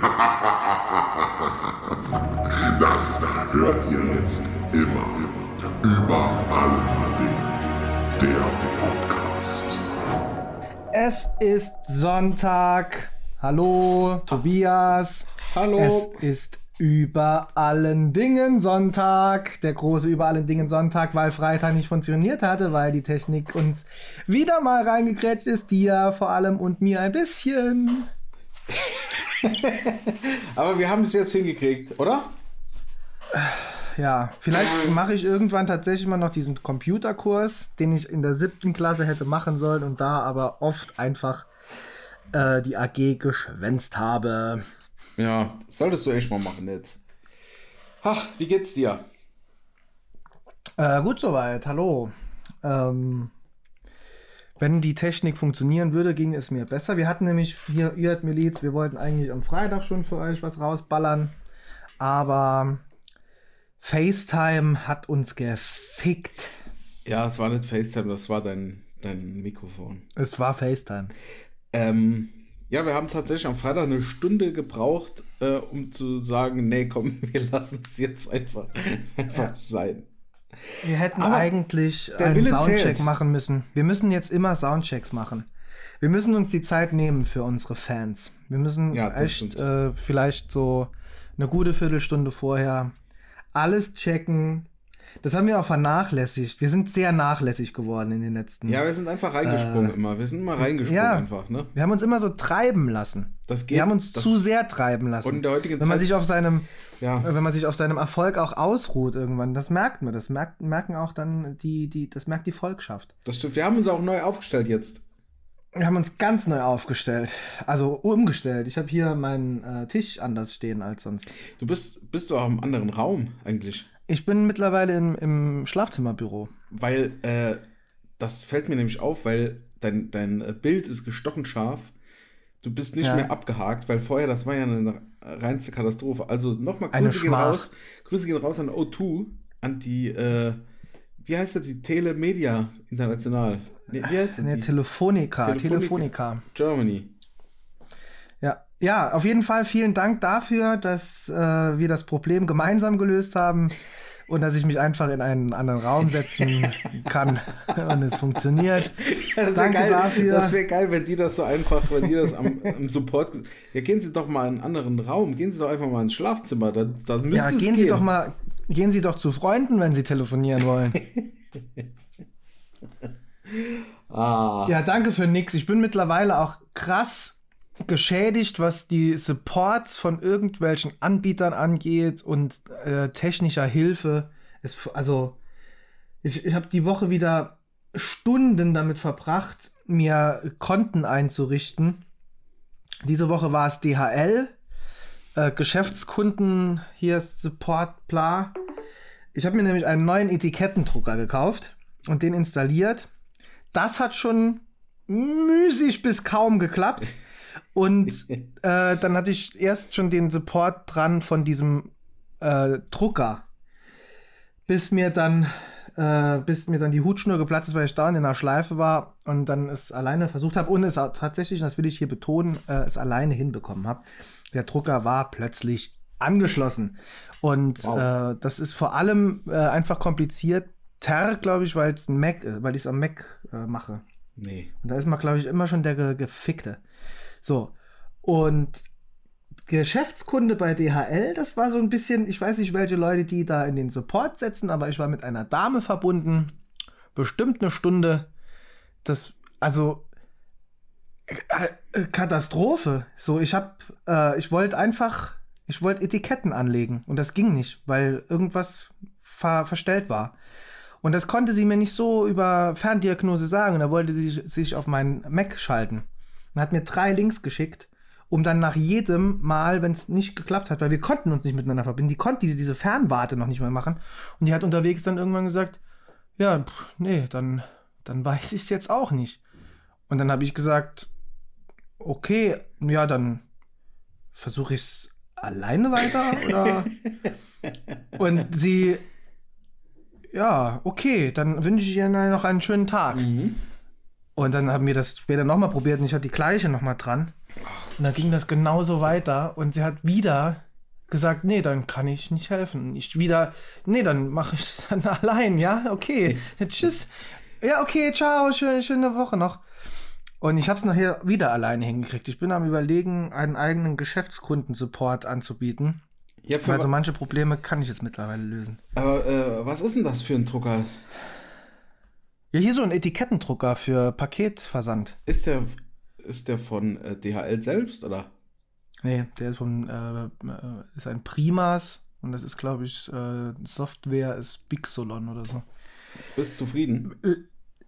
Das hört ihr jetzt immer. Über allen Dingen. Der Podcast. Es ist Sonntag. Hallo, Tobias. Hallo. Es ist über allen Dingen Sonntag. Der große über allen Dingen Sonntag, weil Freitag nicht funktioniert hatte, weil die Technik uns wieder mal reingekrätscht ist. Dir vor allem und mir ein bisschen. Aber wir haben es jetzt hingekriegt, oder? Ja, vielleicht mache ich irgendwann tatsächlich mal noch diesen Computerkurs, den ich in der siebten Klasse hätte machen sollen und da aber oft einfach äh, die AG geschwänzt habe. Ja, solltest du echt mal machen jetzt. Ach, wie geht's dir? Äh, gut soweit, hallo. Ähm, wenn die Technik funktionieren würde, ging es mir besser. Wir hatten nämlich hier, ihr habt Miliz, wir wollten eigentlich am Freitag schon für euch was rausballern, aber FaceTime hat uns gefickt. Ja, es war nicht FaceTime, das war dein, dein Mikrofon. Es war FaceTime. Ähm, ja, wir haben tatsächlich am Freitag eine Stunde gebraucht, äh, um zu sagen, nee, komm, wir lassen es jetzt einfach, einfach Ja. sein. Wir hätten Aber eigentlich einen Soundcheck zählt. machen müssen. Wir müssen jetzt immer Soundchecks machen. Wir müssen uns die Zeit nehmen für unsere Fans. Wir müssen Ja, echt äh, vielleicht so eine gute Viertelstunde vorher alles checken. Das haben wir auch vernachlässigt. Wir sind sehr nachlässig geworden in den letzten. Ja, wir sind einfach reingesprungen immer. Wir sind immer reingesprungen ja. einfach, ne? Wir haben uns immer so treiben lassen. Das geht. Wir haben uns zu sehr treiben lassen. Und in der heutigen wenn man Zeit- sich auf seinem Ja. wenn man sich auf seinem Erfolg auch ausruht irgendwann, das merkt man. Das merkt, merken auch dann die, die, das merkt die Volkschaft. Das stimmt. Wir haben uns auch neu aufgestellt jetzt. Wir haben uns ganz neu aufgestellt. Also umgestellt. Ich habe hier meinen äh, Tisch anders stehen als sonst. Du bist, bist du auch im anderen Raum eigentlich. Ich bin mittlerweile im, im Schlafzimmerbüro. Weil, äh, das fällt mir nämlich auf, weil dein, dein äh, Bild ist gestochen scharf. Du bist nicht Ja. mehr abgehakt, weil vorher, das war ja eine reinste Katastrophe. Also nochmal Grüße gehen raus. Grüße gehen raus an O2, an die, äh, wie heißt das, die Telemedia International. Nee, wie heißt das? Ne, die? Telefonica, Telefonica. Telefonica. Germany. Ja. auf jeden Fall vielen Dank dafür, dass äh, wir das Problem gemeinsam gelöst haben und dass ich mich einfach in einen anderen Raum setzen kann und es funktioniert. Danke geil, dafür. Das wäre geil, wenn die das so einfach, wenn die das am, am Support. Ja, gehen Sie doch mal in einen anderen Raum. Gehen Sie doch einfach mal ins Schlafzimmer. Da, da Ja, gehen gehen. Sie doch mal, gehen Sie doch zu Freunden, wenn Sie telefonieren wollen. Ah. ja, danke für nix. Ich bin mittlerweile auch krass geschädigt, was die Supports von irgendwelchen Anbietern angeht und äh, technischer Hilfe. Es, also, ich, ich habe die Woche wieder Stunden damit verbracht, mir Konten einzurichten. Diese Woche war es DHL, äh, Geschäftskunden, hier ist Support, bla. Ich habe mir nämlich einen neuen Etikettendrucker gekauft und den installiert. Das hat schon müßig bis kaum geklappt. Und äh, dann hatte ich erst schon den Support dran von diesem äh, Drucker. Bis mir dann, äh, bis mir dann die Hutschnur geplatzt ist, weil ich da in einer Schleife war und dann es alleine versucht habe und es auch tatsächlich, und das will ich hier betonen, äh, es alleine hinbekommen habe. Der Drucker war plötzlich angeschlossen. Und Wow. äh, das ist vor allem äh, einfach kompliziert. Ter, glaube ich, weil es ein Mac, weil ich es am Mac äh, mache. Nee. Und da ist man, glaube ich, immer schon der Ge Gefickte. So. Und Geschäftskunde bei DHL, das war so ein bisschen, ich weiß nicht, welche Leute die da in den Support setzen, aber ich war mit einer Dame verbunden. Bestimmt eine Stunde. Das, also, äh, äh, Katastrophe. So, ich hab, äh, ich wollte einfach, ich wollte Etiketten anlegen und das ging nicht, weil irgendwas ver verstellt war. Und das konnte sie mir nicht so über Ferndiagnose sagen. Da wollte sie sich auf meinen Mac schalten. Und hat mir drei Links geschickt, um dann nach jedem Mal, wenn es nicht geklappt hat, weil wir konnten uns nicht miteinander verbinden, die konnte diese, diese Fernwarte noch nicht mehr machen. Und die hat unterwegs dann irgendwann gesagt, ja, pff, nee, dann, dann weiß ich es jetzt auch nicht. Und dann habe ich gesagt, okay, ja, dann versuche ich es alleine weiter oder? Und sie, ja, okay, dann wünsche ich Ihnen noch einen schönen Tag. Mhm. Und dann haben wir das später nochmal probiert und ich hatte die gleiche nochmal dran. Und dann ging das genauso weiter und sie hat wieder gesagt, nee, dann kann ich nicht helfen. Ich wieder, nee, dann mache ich es dann allein, ja, okay. Ja, tschüss. Ja, okay, ciao, schöne, schöne Woche noch. Und ich habe es nachher wieder alleine hingekriegt. Ich bin am überlegen, einen eigenen Geschäftskundensupport anzubieten. Ja, für Also manche Probleme kann ich jetzt mittlerweile lösen. aber äh, was ist denn das für ein Drucker? Ja, hier so ein Etikettendrucker für Paketversand. Ist der, ist der von äh, DHL selbst oder? Nee, der ist von, äh, äh, ist ein Primas und das ist, glaube ich, äh, Software ist Bixolon oder so. Bist zufrieden?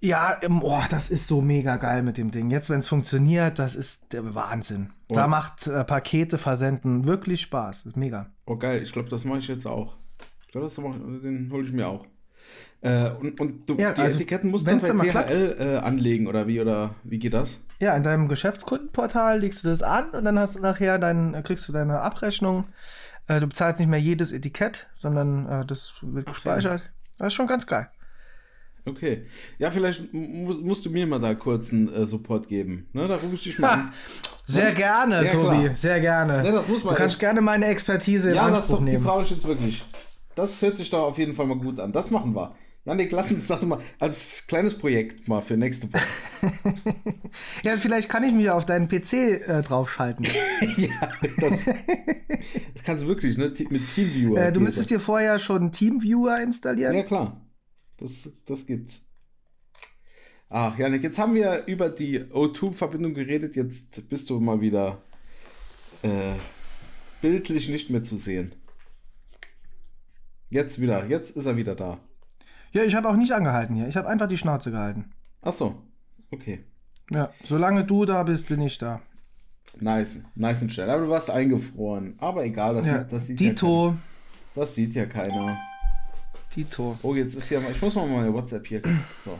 Ja, ähm, oh, das ist so mega geil mit dem Ding. Jetzt, wenn es funktioniert, das ist der Wahnsinn. Da Und? macht äh, Pakete versenden wirklich Spaß. Das ist mega. Oh geil, ich glaube, das mache ich jetzt auch. Ich glaube, den hole ich mir auch. Äh, und, und du, Ja, die also, Etiketten musst du dann bei DHL äh, anlegen oder wie oder wie geht das? Ja, in deinem Geschäftskundenportal legst du das an und dann hast du nachher dein, äh, kriegst du deine Abrechnung. Äh, du bezahlst nicht mehr jedes Etikett, sondern äh, das wird gespeichert. Das ist schon ganz geil. Okay. Ja, vielleicht mu musst du mir mal da kurz einen äh, Support geben. Ne, da rufe ich dich mal an. Sehr gerne, Ja, Tobi, klar. sehr gerne. Ja, das man du kannst echt- gerne meine Expertise in Ja, das Anspruch doch, die nehmen. brauche ich jetzt wirklich. Das hört sich doch auf jeden Fall mal gut an. Das machen wir. Janik, lass uns das mal als kleines Projekt mal für nächste Woche. Ja, vielleicht kann ich mich auf deinen PC äh, draufschalten. Das kannst du wirklich, ne? Mit Teamviewer. äh, du müsstest dir vorher schon TeamViewer installieren. Ja, klar. Das, das gibt's. Ach, Janik, jetzt haben wir über die O2-Verbindung geredet. Jetzt bist du mal wieder äh, bildlich nicht mehr zu sehen. Jetzt wieder, jetzt ist er wieder da. Ja, ich habe auch nicht angehalten hier. Ich habe einfach die Schnauze gehalten. Ach so, okay. Ja, solange du da bist, bin ich da. Nice, nice und schnell. Aber du warst eingefroren. Aber egal, das, Ja, sieht, das sieht Dito, Ja keiner. das sieht ja keiner. Dito. Oh, jetzt ist ja mal, ich muss mal meine WhatsApp hier. So.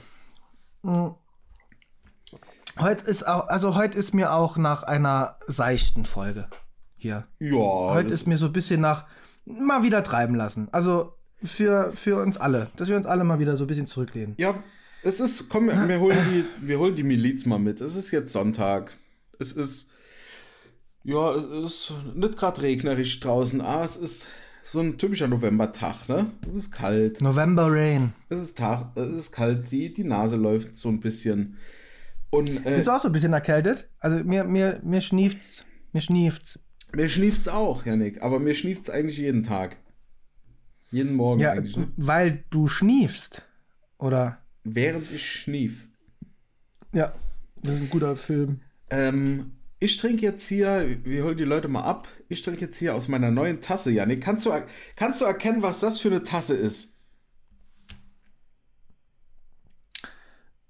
Heute ist auch, also heute ist mir auch nach einer seichten Folge hier. Ja, Heute ist mir so ein bisschen nach mal wieder treiben lassen. Also für, für uns alle, dass wir uns alle mal wieder so ein bisschen zurücklehnen. Ja, es ist, komm, wir, holen die, wir holen die Miliz mal mit. Es ist jetzt Sonntag. Es ist, ja, es ist nicht gerade regnerisch draußen, aber es ist so ein typischer Novembertag, ne? Es ist kalt. November Rain. Es ist Tag, es ist kalt, die, die Nase läuft so ein bisschen. Und äh, Bist du auch so ein bisschen erkältet? Also mir, mir, mir schnieft's. Mir schnieft's. mir schnieft's auch, Janik, aber mir schnieft's eigentlich jeden Tag. Jeden Morgen Ja, eigentlich. Ne? weil du schniefst. Oder? Während ich schnief. Ja, das ist ein guter Film. Ähm, ich trinke jetzt hier, wir holen die Leute mal ab. Ich trinke jetzt hier aus meiner neuen Tasse, Janik. Kannst du, kannst du erkennen, was das für eine Tasse ist?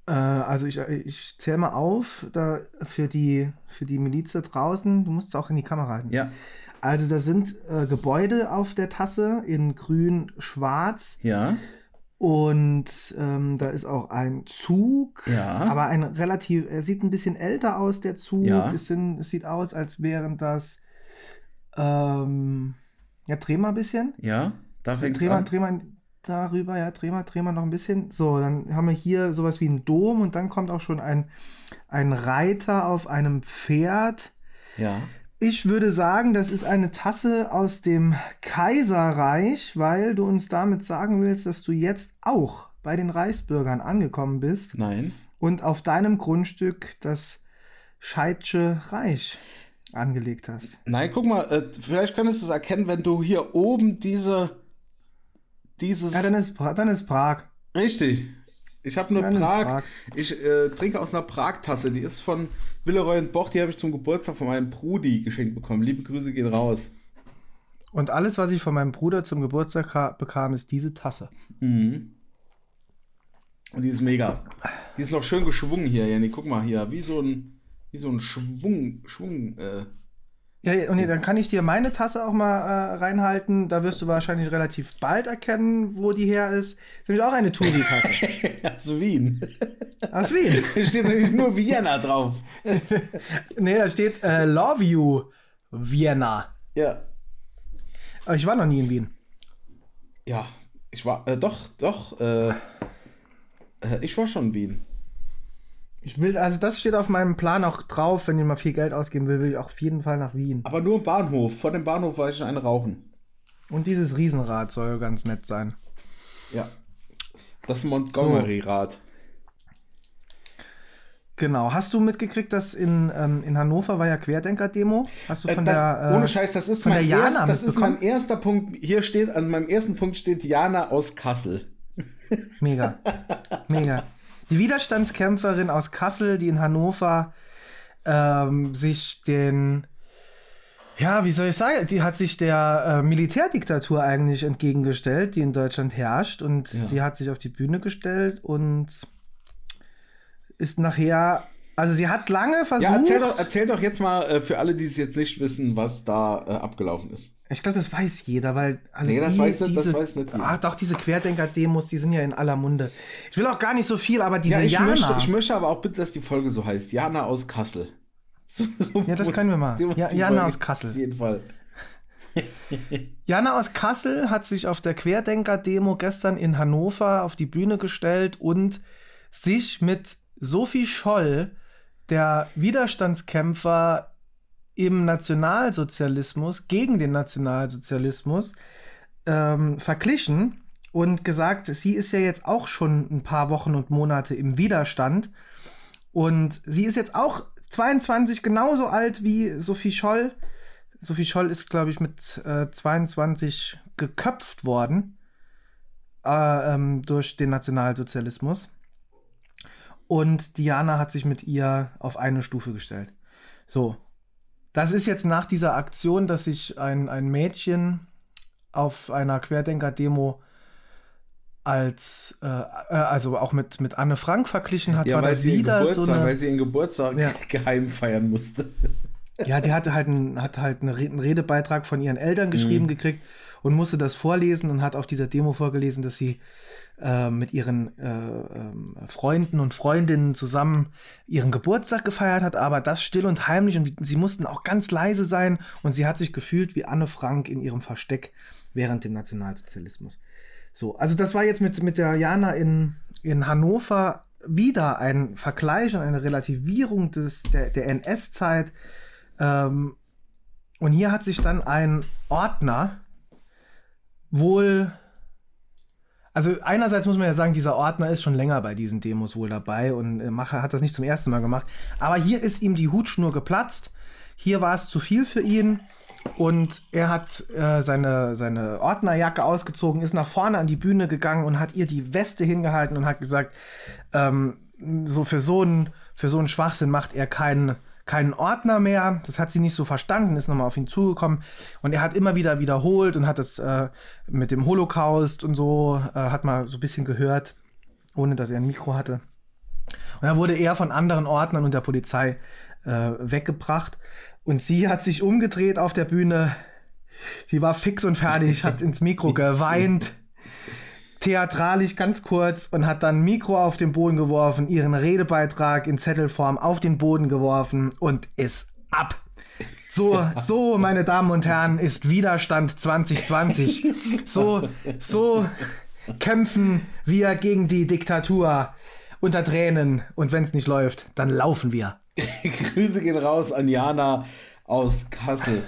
Äh, also ich, ich zähle mal auf, da für die, für die Miliz da draußen, du musst es auch in die Kamera halten. Ja. Also da sind äh, Gebäude auf der Tasse in grün, schwarz Ja. und ähm, da ist auch ein Zug, Ja. aber ein relativ, er sieht ein bisschen älter aus, der Zug. Ja. Es, sind, es sieht aus, als wären das, ähm, ja, dreh mal ein bisschen. Ja. Da fängt Dreh mal, an. dreh mal darüber, ja, dreh mal, dreh mal noch ein bisschen. So, dann haben wir hier sowas wie einen Dom und dann kommt auch schon ein, ein Reiter auf einem Pferd. Ja. Ich würde sagen, das ist eine Tasse aus dem Kaiserreich, weil du uns damit sagen willst, dass du jetzt auch bei den Reichsbürgern angekommen bist Nein. und auf deinem Grundstück das Scheitsche Reich angelegt hast. Nein, guck mal, äh, vielleicht könntest du es erkennen, wenn du hier oben diese. Dieses. Ja, dann ist, Pra- dann ist Prag. Richtig. Ich habe nur Prag. Prag. Ich äh, trinke aus einer Prag-Tasse. Die ist von Villeroy und Boch. Die habe ich zum Geburtstag von meinem Brudi geschenkt bekommen. Liebe Grüße gehen raus. Und alles, was ich von meinem Bruder zum Geburtstag bekam, ist diese Tasse. Mhm. Und die ist mega. Die ist noch schön geschwungen hier, Jenny. Guck mal hier. Wie so ein, wie so ein Schwung. Schwung äh. Ja, und dann kann ich dir meine Tasse auch mal äh, reinhalten. Da wirst du wahrscheinlich relativ bald erkennen, wo die her ist. ist nämlich auch eine Turi-Tasse. Aus Wien. Aus Wien. Hier steht nämlich nur Vienna drauf. Nee, da steht äh, Love You Vienna. Ja. Aber ich war noch nie in Wien. Ja. Ich war. Äh, doch, doch. Äh, äh, ich war schon in Wien. Ich will, also das steht auf meinem Plan auch drauf, wenn ich mal viel Geld ausgeben will, will ich auch auf jeden Fall nach Wien. Aber nur im Bahnhof. Vor dem Bahnhof war ich eine rauchen. Und dieses Riesenrad soll ganz nett sein. Ja. Das Montgomery-Rad. Genau. Hast du mitgekriegt, dass in, ähm, in Hannover war ja Querdenker-Demo? Hast du von Äh, das, der. äh, ohne Scheiß, das ist, von mein, der Jana erst, das ist mein erster Punkt. Hier steht, an meinem ersten Punkt steht Jana aus Kassel. Mega. Mega. Die Widerstandskämpferin aus Kassel, die in Hannover ähm, sich den, ja, wie soll ich sagen, die hat sich der äh, Militärdiktatur eigentlich entgegengestellt, die in Deutschland herrscht. Und sie hat sich auf die Bühne gestellt und ist nachher, also sie hat lange versucht. Ja, erzähl doch, erzähl doch jetzt mal äh, für alle, die es jetzt nicht wissen, was da äh, abgelaufen ist. Ich glaube, das weiß jeder, weil. Also Nee, das weiß nicht- das weiß nicht. Ah, doch, diese Querdenker-Demos, die sind ja in aller Munde. Ich will auch gar nicht so viel, aber diese Ja, ich Jana. möchte, ich möchte aber auch bitte, dass die Folge so heißt. Jana aus Kassel. So, so Ja, das muss- können wir mal. Ja, die Jana Folge- aus Kassel. Auf jeden Fall. Jana aus Kassel hat sich auf der Querdenker-Demo gestern in Hannover auf die Bühne gestellt und sich mit Sophie Scholl, der Widerstandskämpfer im Nationalsozialismus, gegen den Nationalsozialismus, ähm, verglichen und gesagt, sie ist ja jetzt auch schon ein paar Wochen und Monate im Widerstand und sie ist jetzt auch 22, genauso alt wie Sophie Scholl. Sophie Scholl ist, glaube ich, mit äh, 22 geköpft worden äh, ähm, durch den Nationalsozialismus. Und Diana hat sich mit ihr auf eine Stufe gestellt. So. Das ist jetzt nach dieser Aktion, dass sich ein, ein Mädchen auf einer Querdenker-Demo als, äh, äh, also auch mit, mit Anne Frank verglichen hat, Ja, war weil das sie, ihren wieder Geburtstag, so eine, weil sie ihren Geburtstag Ja. geheim feiern musste. Ja, die hatte halt, einen, hat halt einen Redebeitrag von ihren Eltern geschrieben gekriegt und musste das vorlesen und hat auf dieser Demo vorgelesen, dass sie äh, mit ihren äh, ähm, Freunden und Freundinnen zusammen ihren Geburtstag gefeiert hat, aber das still und heimlich und sie mussten auch ganz leise sein und sie hat sich gefühlt wie Anne Frank in ihrem Versteck während dem Nationalsozialismus. So, also das war jetzt mit, mit der Jana in, in Hannover wieder ein Vergleich und eine Relativierung des, der, der NS-Zeit. Ähm, und hier hat sich dann ein Ordner wohl. Also einerseits muss man ja sagen, dieser Ordner ist schon länger bei diesen Demos wohl dabei und äh, Macher hat das nicht zum ersten Mal gemacht. Aber hier ist ihm die Hutschnur geplatzt. Hier war es zu viel für ihn. Und er hat äh, seine, seine Ordnerjacke ausgezogen, ist nach vorne an die Bühne gegangen und hat ihr die Weste hingehalten und hat gesagt, ähm, so für so einen für so einen Schwachsinn macht er keinen keinen Ordner mehr. Das hat sie nicht so verstanden, ist nochmal auf ihn zugekommen. Und er hat immer wieder wiederholt und hat das äh, mit dem Holocaust und so, äh, hat mal so ein bisschen gehört, ohne dass er ein Mikro hatte. Und dann wurde er von anderen Ordnern und der Polizei äh, weggebracht. Und sie hat sich umgedreht auf der Bühne. Sie war fix und fertig, hat ins Mikro geweint, theatralisch ganz kurz und hat dann Mikro auf den Boden geworfen, ihren Redebeitrag in Zettelform auf den Boden geworfen und ist ab. So, so, meine Damen und Herren, ist Widerstand 2020. So, so kämpfen wir gegen die Diktatur unter Tränen. Und wenn es nicht läuft, dann laufen wir. Grüße gehen raus an Jana aus Kassel.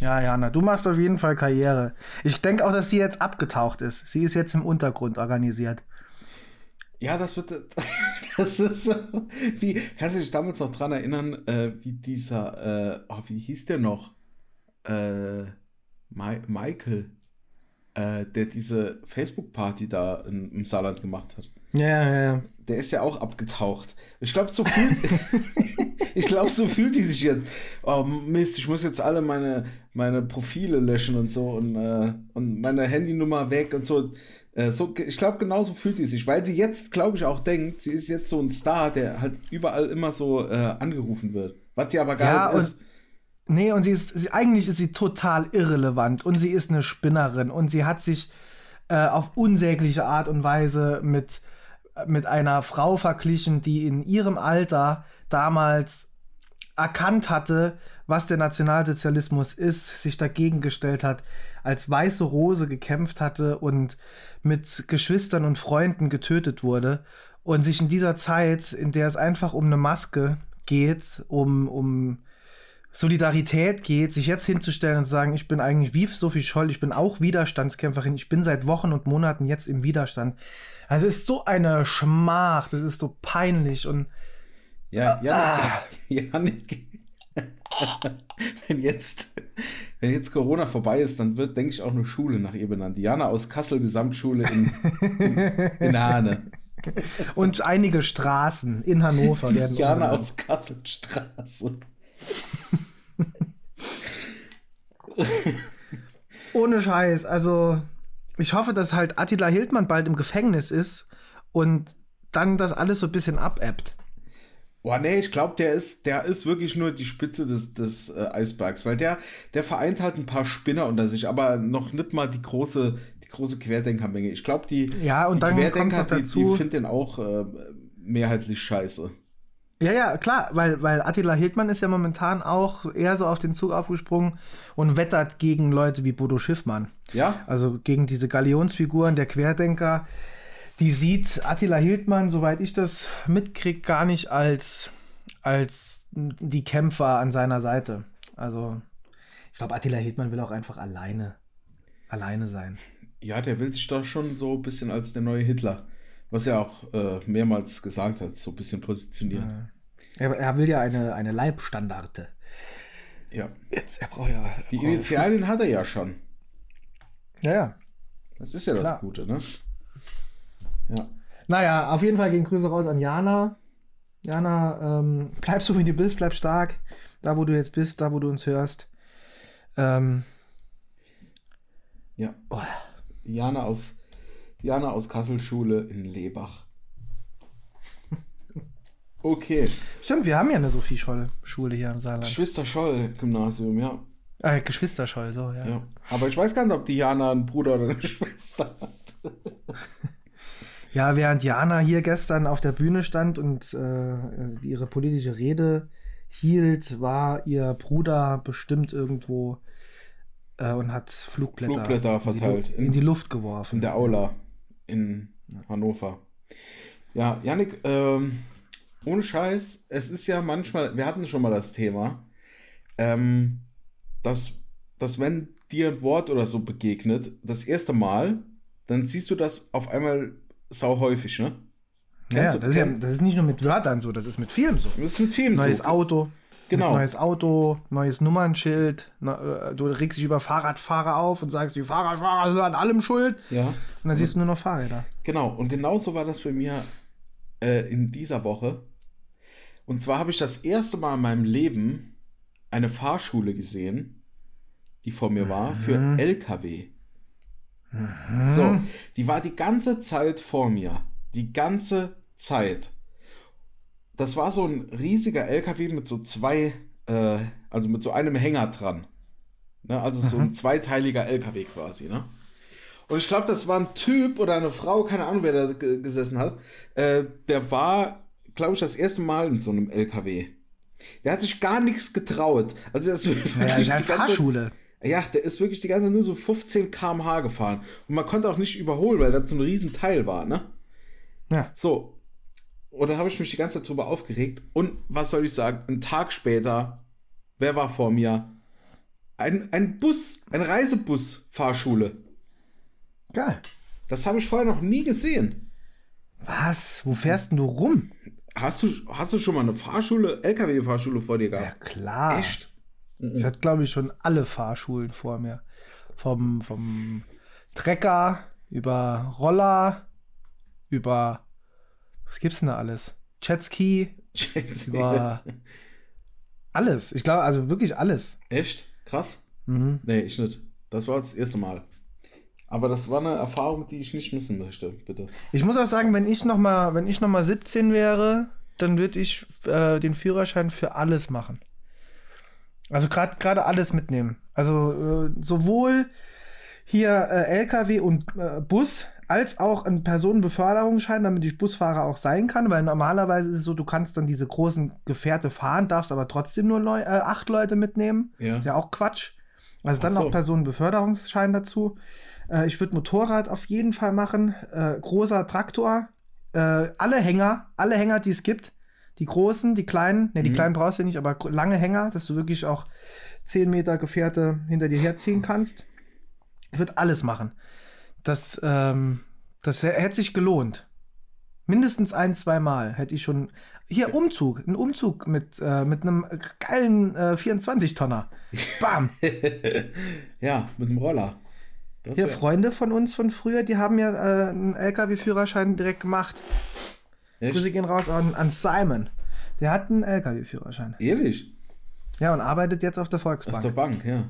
Ja, Jana, du machst auf jeden Fall Karriere. Ich denke auch, dass sie jetzt abgetaucht ist. Sie ist jetzt im Untergrund organisiert. Ja, das wird. Das ist so. Wie, kannst du dich damals noch dran erinnern, äh, wie dieser. Äh, oh, wie hieß der noch? Äh, Mi Michael. Äh, der diese Facebook-Party da in, im Saarland gemacht hat. Ja, ja, ja. Der ist ja auch abgetaucht. Ich glaube, so fühlt. ich glaube, so fühlt die sich jetzt. Oh Mist, ich muss jetzt alle meine, meine Profile löschen und so und, äh, und meine Handynummer weg und so. Äh, so ich glaube, genauso fühlt die sich, weil sie jetzt, glaube ich, auch denkt, sie ist jetzt so ein Star, der halt überall immer so äh, angerufen wird. Was sie aber gar Ja, nicht ist. Nee, und sie ist, sie, eigentlich ist sie total irrelevant und sie ist eine Spinnerin und sie hat sich äh, auf unsägliche Art und Weise mit, mit einer Frau verglichen, die in ihrem Alter damals erkannt hatte, was der Nationalsozialismus ist, sich dagegen gestellt hat, als weiße Rose gekämpft hatte und mit Geschwistern und Freunden getötet wurde. Und sich in dieser Zeit, in der es einfach um eine Maske geht, um, um Solidarität geht, sich jetzt hinzustellen und zu sagen, ich bin eigentlich wie Sophie Scholl, ich bin auch Widerstandskämpferin, ich bin seit Wochen und Monaten jetzt im Widerstand. Es ist so eine Schmach, das ist so peinlich und Ja, ja, Janik. wenn jetzt, wenn jetzt Corona vorbei ist, dann wird, denke ich, auch eine Schule nach ihr benannt. Jana aus Kassel Gesamtschule in, in, in Hane. und einige Straßen in Hannover werden Jana umbenannt. aus Kassel Straße. Ohne Scheiß. Also, ich hoffe, dass halt Attila Hildmann bald im Gefängnis ist und dann das alles so ein bisschen abebbt. Boah, nee, ich glaube, der ist, der ist wirklich nur die Spitze des, des äh, Eisbergs, weil der, der vereint halt ein paar Spinner unter sich, aber noch nicht mal die große, die große Querdenkermenge. Ich glaube, die, Ja, und die dann Querdenker, die, die dazu- finden den auch äh, mehrheitlich scheiße. Ja, ja, klar, weil, weil Attila Hildmann ist ja momentan auch eher so auf den Zug aufgesprungen und wettert gegen Leute wie Bodo Schiffmann. Ja? Also gegen diese Galionsfiguren der Querdenker. Die sieht Attila Hildmann, soweit ich das mitkrieg, gar nicht als, als die Kämpfer an seiner Seite. Also ich glaube, Attila Hildmann will auch einfach alleine, alleine sein. Ja, der will sich doch schon so ein bisschen als der neue Hitler, was er auch äh, mehrmals gesagt hat, so ein bisschen positionieren. Er, er will ja eine, eine Leibstandarte. Ja. Jetzt, er braucht ja. Die braucht ja Initialien hat er ja schon. Ja, ja. Das ist ja Klar. das Gute, ne? Ja. Naja, auf jeden Fall gehen Grüße raus an Jana. Jana, ähm, bleib so wie du bist, bleib stark. Da, wo du jetzt bist, da, wo du uns hörst. Ähm, Ja. oh, Jana aus, Jana aus Kasselschule in Lebach. Okay. stimmt, wir haben ja eine Sophie Scholl-Schule hier im Saarland. Geschwister Scholl Gymnasium, ja. Äh, Geschwisterscholl, so, ja. ja. Aber ich weiß gar nicht, ob die Jana einen Bruder oder eine Schwester hat. Ja, während Jana hier gestern auf der Bühne stand und äh, ihre politische Rede hielt, war ihr Bruder bestimmt irgendwo äh, und hat Flugblätter, Flugblätter in die verteilt. In die Luft geworfen. In der Aula in Hannover. Ja, Janik, ähm, ohne Scheiß, es ist ja manchmal, wir hatten schon mal das Thema, ähm, dass, dass wenn dir ein Wort oder so begegnet, das erste Mal, dann siehst du das auf einmal sau häufig, ne? Ja, Kennst du- das, ist ja, das ist nicht nur mit Wörtern so, das ist mit Filmen so. Das ist mit Filmen Neues so. Auto. Genau. Neues Auto, neues Nummernschild. Ne, du regst dich über Fahrradfahrer auf und sagst, die Fahrradfahrer sind an allem schuld. Ja, Und dann siehst du nur noch Fahrräder. genau. Und genauso war das bei mir äh, in dieser Woche. Und zwar habe ich das erste Mal in meinem Leben eine Fahrschule gesehen, die vor mir war, für LKW. So, die war die ganze Zeit vor mir. Die ganze Zeit. Das war so ein riesiger LKW mit so zwei, äh, also mit so einem Hänger dran. Ne? Also so ein zweiteiliger LKW quasi, ne? Und ich glaube, das war ein Typ oder eine Frau, keine Ahnung, wer da ge- gesessen hat. Äh, der war, glaube ich, das erste Mal in so einem LKW. Der hat sich gar nichts getraut. Also, das ist wirklich Ja, ist halt die ganze- Fahrschule. ja, der ist wirklich die ganze Zeit nur so 15 km/h gefahren. Und man konnte auch nicht überholen, weil das so ein Riesenteil war, ne? Ja. So. Und dann habe ich mich die ganze Zeit drüber aufgeregt. Und was soll ich sagen? Ein Tag später, wer war vor mir? Ein, ein Bus, ein Reisebus-Fahrschule. Geil. Das habe ich vorher noch nie gesehen. Was? Wo fährst denn du rum? Hast du, hast du schon mal eine Fahrschule, LKW-Fahrschule vor dir Ja, gehabt? klar. Echt? Ich hatte, glaube ich, schon alle Fahrschulen vor mir. Vom, vom Trecker über Roller, über. Was gibt's denn da alles? Jetski, über. alles. Ich glaube, also wirklich alles. Echt? Krass. Mhm. Nee, ich nicht. Das war das erste Mal. Aber das war eine Erfahrung, die ich nicht missen möchte, bitte. Ich muss auch sagen, wenn ich noch mal, wenn ich noch mal 17 wäre, dann würde ich äh, den Führerschein für alles machen. Also gerade gerade alles mitnehmen. Also äh, sowohl hier äh, LKW und äh, Bus als auch einen Personenbeförderungsschein, damit ich Busfahrer auch sein kann, weil normalerweise ist es so, du kannst dann diese großen Gefährte fahren, darfst aber trotzdem nur Leu äh, acht Leute mitnehmen. Ja. Ist ja auch Quatsch. Also dann so. noch Personenbeförderungsschein dazu. Äh, ich würde Motorrad auf jeden Fall machen. Äh, großer Traktor äh, alle Hänger, alle Hänger, die es gibt, die großen, die kleinen, ne, die Mhm. kleinen brauchst du nicht, aber lange Hänger, dass du wirklich auch 10 Meter Gefährte hinter dir herziehen kannst. Ich würde alles machen. Das, ähm, das hä- hätte sich gelohnt. Mindestens ein, zwei Mal hätte ich schon. Hier, Umzug. Ein Umzug mit, äh, mit einem geilen äh, 24-Tonner. Bam. Ja, mit dem Roller. Das Hier, wär- Freunde von uns von früher, die haben ja äh, einen LKW-Führerschein direkt gemacht. Echt? Grüße gehen raus an, an Simon. Der hat einen LKW-Führerschein. Ehrlich? Ja, und arbeitet jetzt auf der Auf Volksbank. der Bank, ja.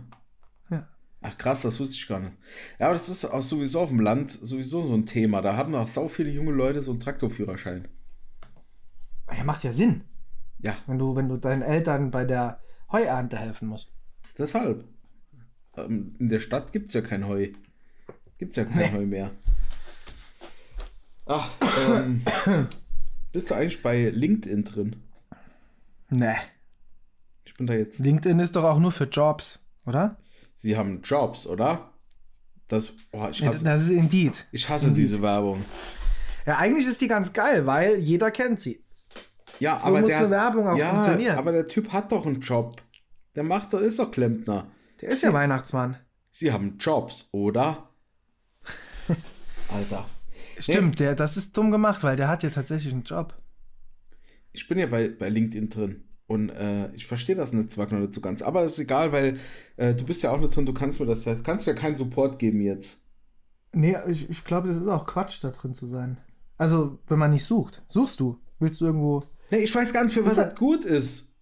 Ja. Ach krass, das wusste ich gar nicht. Ja, aber das ist auch sowieso auf dem Land sowieso so ein Thema. Da haben auch sau viele junge Leute so einen Traktorführerschein. Ja, macht ja Sinn, Ja, wenn du, wenn du deinen Eltern bei der Heuernte helfen musst. deshalb. Ähm, In der Stadt gibt es ja kein Heu. Gibt es ja kein Heu mehr. Ach, ähm, bist du eigentlich bei LinkedIn drin? Nee. Ich bin da jetzt. LinkedIn ist doch auch nur für Jobs, oder? Sie haben Jobs, oder? Das, oh, ich hasse, das ist Indeed. ich hasse diese Werbung. Ja, eigentlich ist die ganz geil, weil jeder kennt sie. Ja, So aber muss der, eine Werbung auch ja, funktionieren. aber der Typ hat doch einen Job. Der macht doch, ist doch Klempner. Der ist ja Weihnachtsmann. Sie haben Jobs, oder? Alter. Stimmt, der, das ist dumm gemacht, weil der hat ja tatsächlich einen Job. Ich bin ja bei, bei LinkedIn drin. Und äh, ich verstehe das Netzwerk noch nicht so ganz. Aber ist egal, weil äh, du bist ja auch nicht drin, du kannst mir das ja, kannst ja keinen Support geben jetzt. Nee, ich, ich glaube, das ist auch Quatsch, da drin zu sein. Also, wenn man nicht sucht. Suchst du? Willst du irgendwo. Nee, ich weiß gar nicht, für was das gut ist.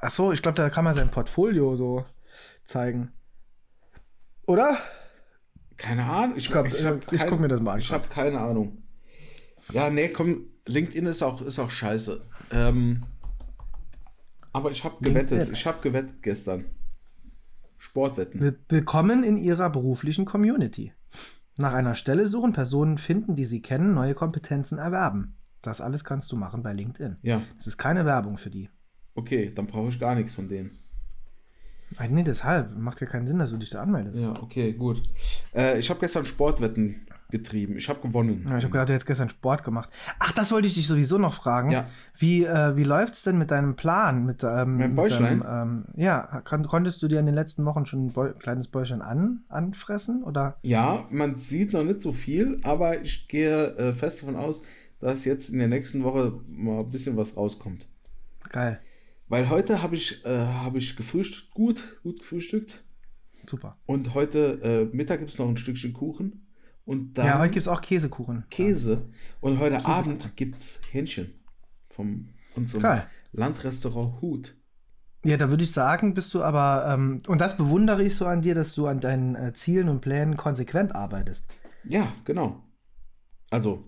Ach so, ich glaube, da kann man sein Portfolio so zeigen. Oder? Keine Ahnung. Ich, Ich, glaub, ich, ich, ich kein- guck mir das mal an. Ich habe keine Ahnung. Ja, nee, komm, LinkedIn ist auch, ist auch scheiße. Ähm, aber ich habe gewettet. Ich habe gewettet gestern. Sportwetten. Will- Willkommen in Ihrer beruflichen Community. Nach einer Stelle suchen, Personen finden, die Sie kennen, neue Kompetenzen erwerben. Das alles kannst du machen bei LinkedIn. Ja, Es ist keine Werbung für die. okay, dann brauche ich gar nichts von denen. Nein, nee, deshalb. Macht ja keinen Sinn, dass du dich da anmeldest. Ja, okay, gut. Äh, ich habe gestern Sportwetten getrieben. Ich habe gewonnen. Ja, ich habe gedacht, du hättest gestern Sport gemacht. Ach, das wollte ich dich sowieso noch fragen. Ja. Wie, äh, wie läuft es denn mit deinem Plan? Mit, ähm, Mein mit Bäuchlein? deinem, ähm, ja, kon konntest du dir in den letzten Wochen schon ein Bäu kleines Bäuchlein an anfressen? Oder? Ja, man sieht noch nicht so viel, aber ich gehe äh, fest davon aus, dass jetzt in der nächsten Woche mal ein bisschen was rauskommt. Geil. Weil heute habe ich, äh, hab ich gefrühstückt, gut, gut gefrühstückt. Super. Und heute äh, Mittag gibt es noch ein Stückchen Kuchen. Und dann ja, heute gibt es auch Käsekuchen. Käse. Und heute Abend gibt es Hähnchen. Vom unserem Geil. Landrestaurant Hut. Ja, da würde ich sagen, bist du aber, ähm, und das bewundere ich so an dir, dass du an deinen äh, Zielen und Plänen konsequent arbeitest. Ja, genau. Also,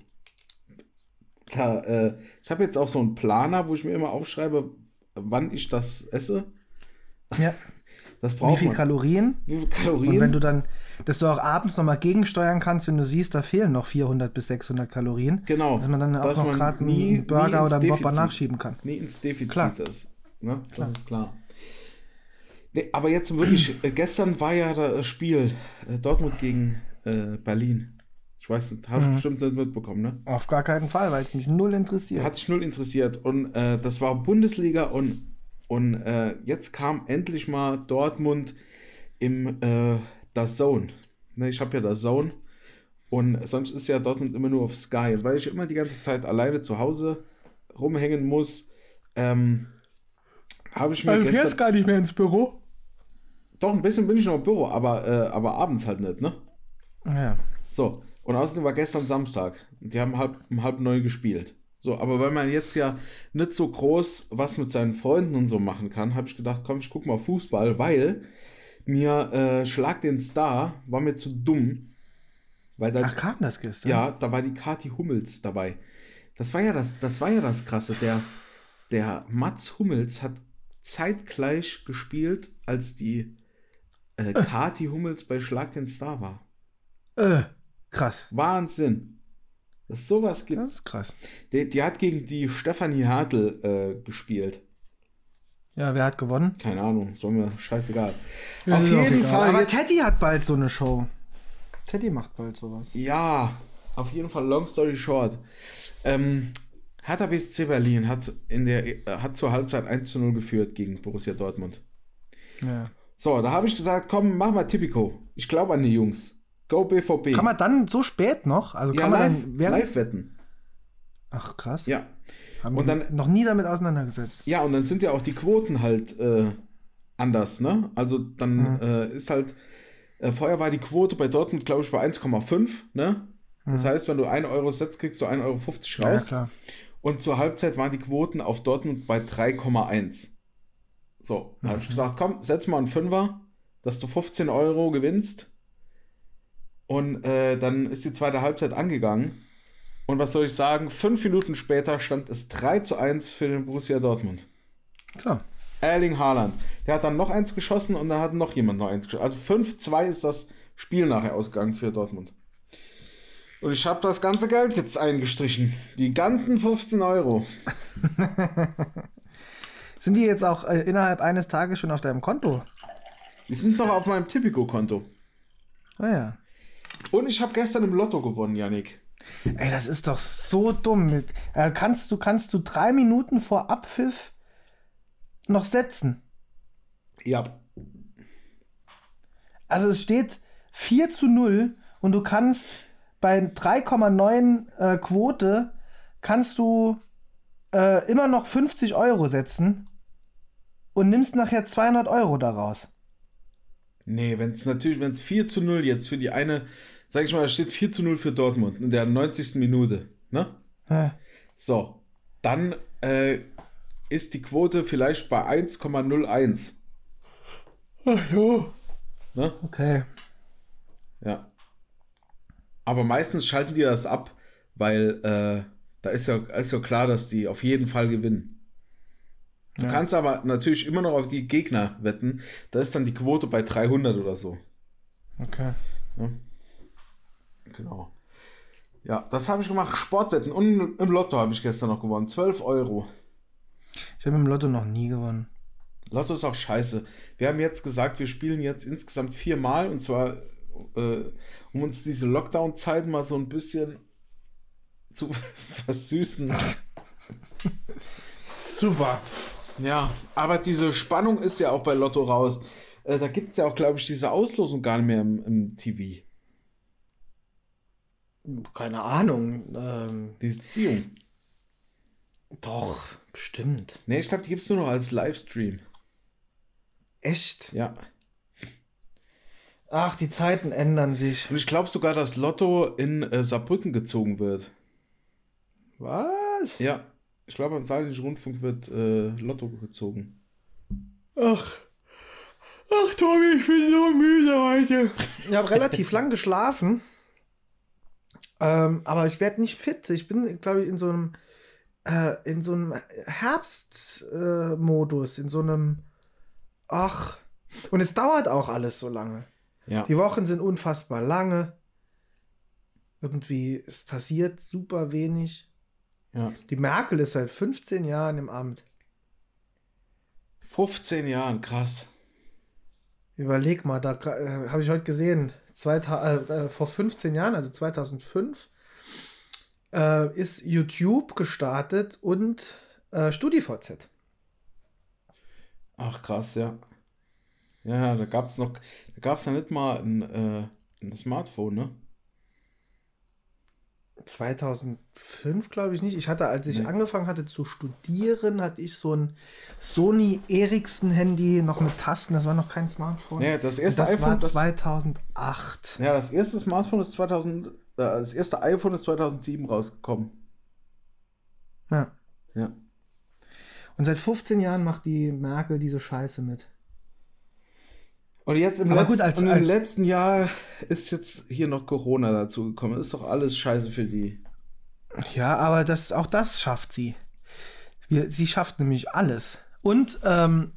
da, äh, ich habe jetzt auch so einen Planer, wo ich mir immer aufschreibe, wann ich das esse. Ja. Das Wie braucht viel man. Kalorien? Wie viel Kalorien? Und wenn du dann, dass du auch abends nochmal gegensteuern kannst, wenn du siehst, da fehlen noch 400 bis 600 Kalorien. genau. Dass man dann auch noch gerade nie- einen Burger nie oder einen Defizit- nachschieben kann. Nie ins Defizit Klar. ist. Ne? Das ist klar. Nee, aber jetzt wirklich, äh, gestern war ja das Spiel äh, Dortmund gegen äh, Berlin. Ich weiß nicht, hast du Mhm. bestimmt nicht mitbekommen, ne? Auf gar keinen Fall, weil es mich null interessiert. Hat sich null interessiert. Und äh, das war Bundesliga und, und äh, jetzt kam endlich mal Dortmund im äh, das Zone. Ne, ich habe ja das Zone. Und sonst ist ja Dortmund immer nur auf Sky. Und weil ich immer die ganze Zeit alleine zu Hause rumhängen muss, ähm, habe ich mir Also, du fährst gar nicht mehr ins Büro. Doch, ein bisschen bin ich noch im Büro, aber, äh, aber abends halt nicht, ne? Ja. So, und außerdem war gestern Samstag. Und die haben halb, um halb neun gespielt. So, aber weil man jetzt ja nicht so groß was mit seinen Freunden und so machen kann, habe ich gedacht, komm, ich guck mal Fußball, weil mir äh, Schlag den Star war mir zu dumm. Weil da, Ach, kam das gestern? ja, da war die Kati Hummels dabei. Das war ja das, das war ja das Krasse. Der, der Mats Hummels hat zeitgleich gespielt, als die äh, Kati Hummels bei Schlag den Star war. Äh, krass. Wahnsinn. Dass sowas gibt. Das ist krass. Die, die hat gegen die Stefanie Hartl äh, gespielt. Ja, wer hat gewonnen? Keine Ahnung, ist mir scheißegal. Ja, Auf jeden. Fall. Aber Teddy hat bald so eine Show. Teddy macht bald sowas. ja, auf jeden Fall, long story short. Ähm, Hertha BSC Berlin hat, in der, äh, hat zur Halbzeit 1 zu 0 geführt gegen Borussia Dortmund. Ja. So, da habe ich gesagt, komm, mach mal Tipico. Ich glaube an die Jungs. Go BVB. Kann man dann so spät noch? Also ja, kann man live, dann während- live wetten. Ach krass. Ja. Haben Und dann- noch nie damit auseinandergesetzt. Ja, und dann sind ja auch die Quoten halt äh, anders, ne? Also dann Mhm. äh, ist halt, äh, vorher war die Quote bei Dortmund, glaube ich, bei 1,5, ne? Das heißt, wenn du 1 Euro setzt, kriegst du 1,50 Euro Mhm. Ja, raus. klar. und zur Halbzeit waren die Quoten auf Dortmund bei 3,1. So, da habe ich gedacht, komm, setz mal einen Fünfer, dass du 15 Euro gewinnst. Und äh, dann ist die zweite Halbzeit angegangen. Und was soll ich sagen? Fünf Minuten später stand es 3 zu 1 für den Borussia Dortmund. So. Erling Haaland. Der hat dann noch eins geschossen und dann hat noch jemand noch eins geschossen. Also 5-2 ist das Spiel nachher ausgegangen für Dortmund. Und ich habe das ganze Geld jetzt eingestrichen. Die ganzen 15 Euro. Sind die jetzt auch äh, innerhalb eines Tages schon auf deinem Konto? Die sind noch auf meinem Tipico-Konto. Naja. Und ich habe gestern im Lotto gewonnen, Yannick. Ey, das ist doch so dumm. Äh, kannst, du, kannst du drei Minuten vor Abpfiff noch setzen? Ja. Also es steht 4 zu 0 und du kannst bei 3,9 äh, Quote kannst du äh, immer noch 50 Euro setzen und nimmst nachher 200 Euro daraus. Nee, wenn es natürlich, wenn es 4 zu 0 jetzt für die eine, sag ich mal, da steht 4 zu 0 für Dortmund in der 90. Minute, ne? Äh, So, dann äh, ist die Quote vielleicht bei 1,01. Ach jo. Ne? Okay. Ja. Aber meistens schalten die das ab, weil äh, da ist ja, ist ja klar, dass die auf jeden Fall gewinnen. Du Ja. kannst aber natürlich immer noch auf die Gegner wetten. Da ist dann die Quote bei 300 oder so. Okay. Genau. Ja, das habe ich gemacht. Sportwetten und im Lotto habe ich gestern noch gewonnen. 12 Euro. Ich habe im Lotto noch nie gewonnen. Lotto ist auch scheiße. Wir haben jetzt gesagt, wir spielen jetzt insgesamt viermal und zwar, äh, um uns diese Lockdown-Zeit mal so ein bisschen zu versüßen. Super. Ja, aber diese Spannung ist ja auch bei Lotto raus. Äh, da gibt es ja auch, glaube ich, diese Auslosung gar nicht mehr im, im TV. Keine Ahnung. Ähm, Diese Ziehung. doch, bestimmt. Nee, ich glaube, die gibt es nur noch als Livestream. Echt? Ja. Ach, die Zeiten ändern sich. Und ich glaube sogar, dass Lotto in äh, Saarbrücken gezogen wird. Was? Ja. Ich glaube, am Saarländischen Rundfunk wird äh, Lotto gezogen. Ach. Ach, Tobi, ich bin so müde heute. Ich habe relativ lang geschlafen. Ähm, aber ich werde nicht fit. Ich bin, glaube ich, in so einem äh, in so einem Herbstmodus, äh, in so einem Ach. Und es dauert auch alles so lange. Ja. Die Wochen sind unfassbar lange. Irgendwie, es passiert super wenig. ja. Die Merkel ist seit 15 Jahren im Amt. 15 Jahren, krass. Überleg mal, da äh, habe ich heute gesehen, 2000, äh, äh, vor 15 Jahren, also 2005, äh, ist YouTube gestartet und äh, StudiVZ. Ach, krass, ja. Ja, da gab es noch, da gab es ja nicht mal ein, äh, ein Smartphone, ne? 2005 glaube ich nicht. Ich hatte, als ich Nee. angefangen hatte zu studieren, hatte ich so ein Sony Ericsson Handy noch mit Tasten. Das war noch kein Smartphone. Ja, das erste das iPhone, war das, 2008. ja, das erste Smartphone ist 2000, äh, das erste iPhone ist 2007 rausgekommen. Ja. Ja. Und seit 15 Jahren macht die Merkel diese Scheiße mit. Und jetzt im, letzten, gut, als- im als- letzten Jahr ist jetzt hier noch Corona dazu gekommen. Ist doch alles scheiße für die. Ja, aber das, auch das schafft sie. Wir, sie schafft nämlich alles. Und ähm,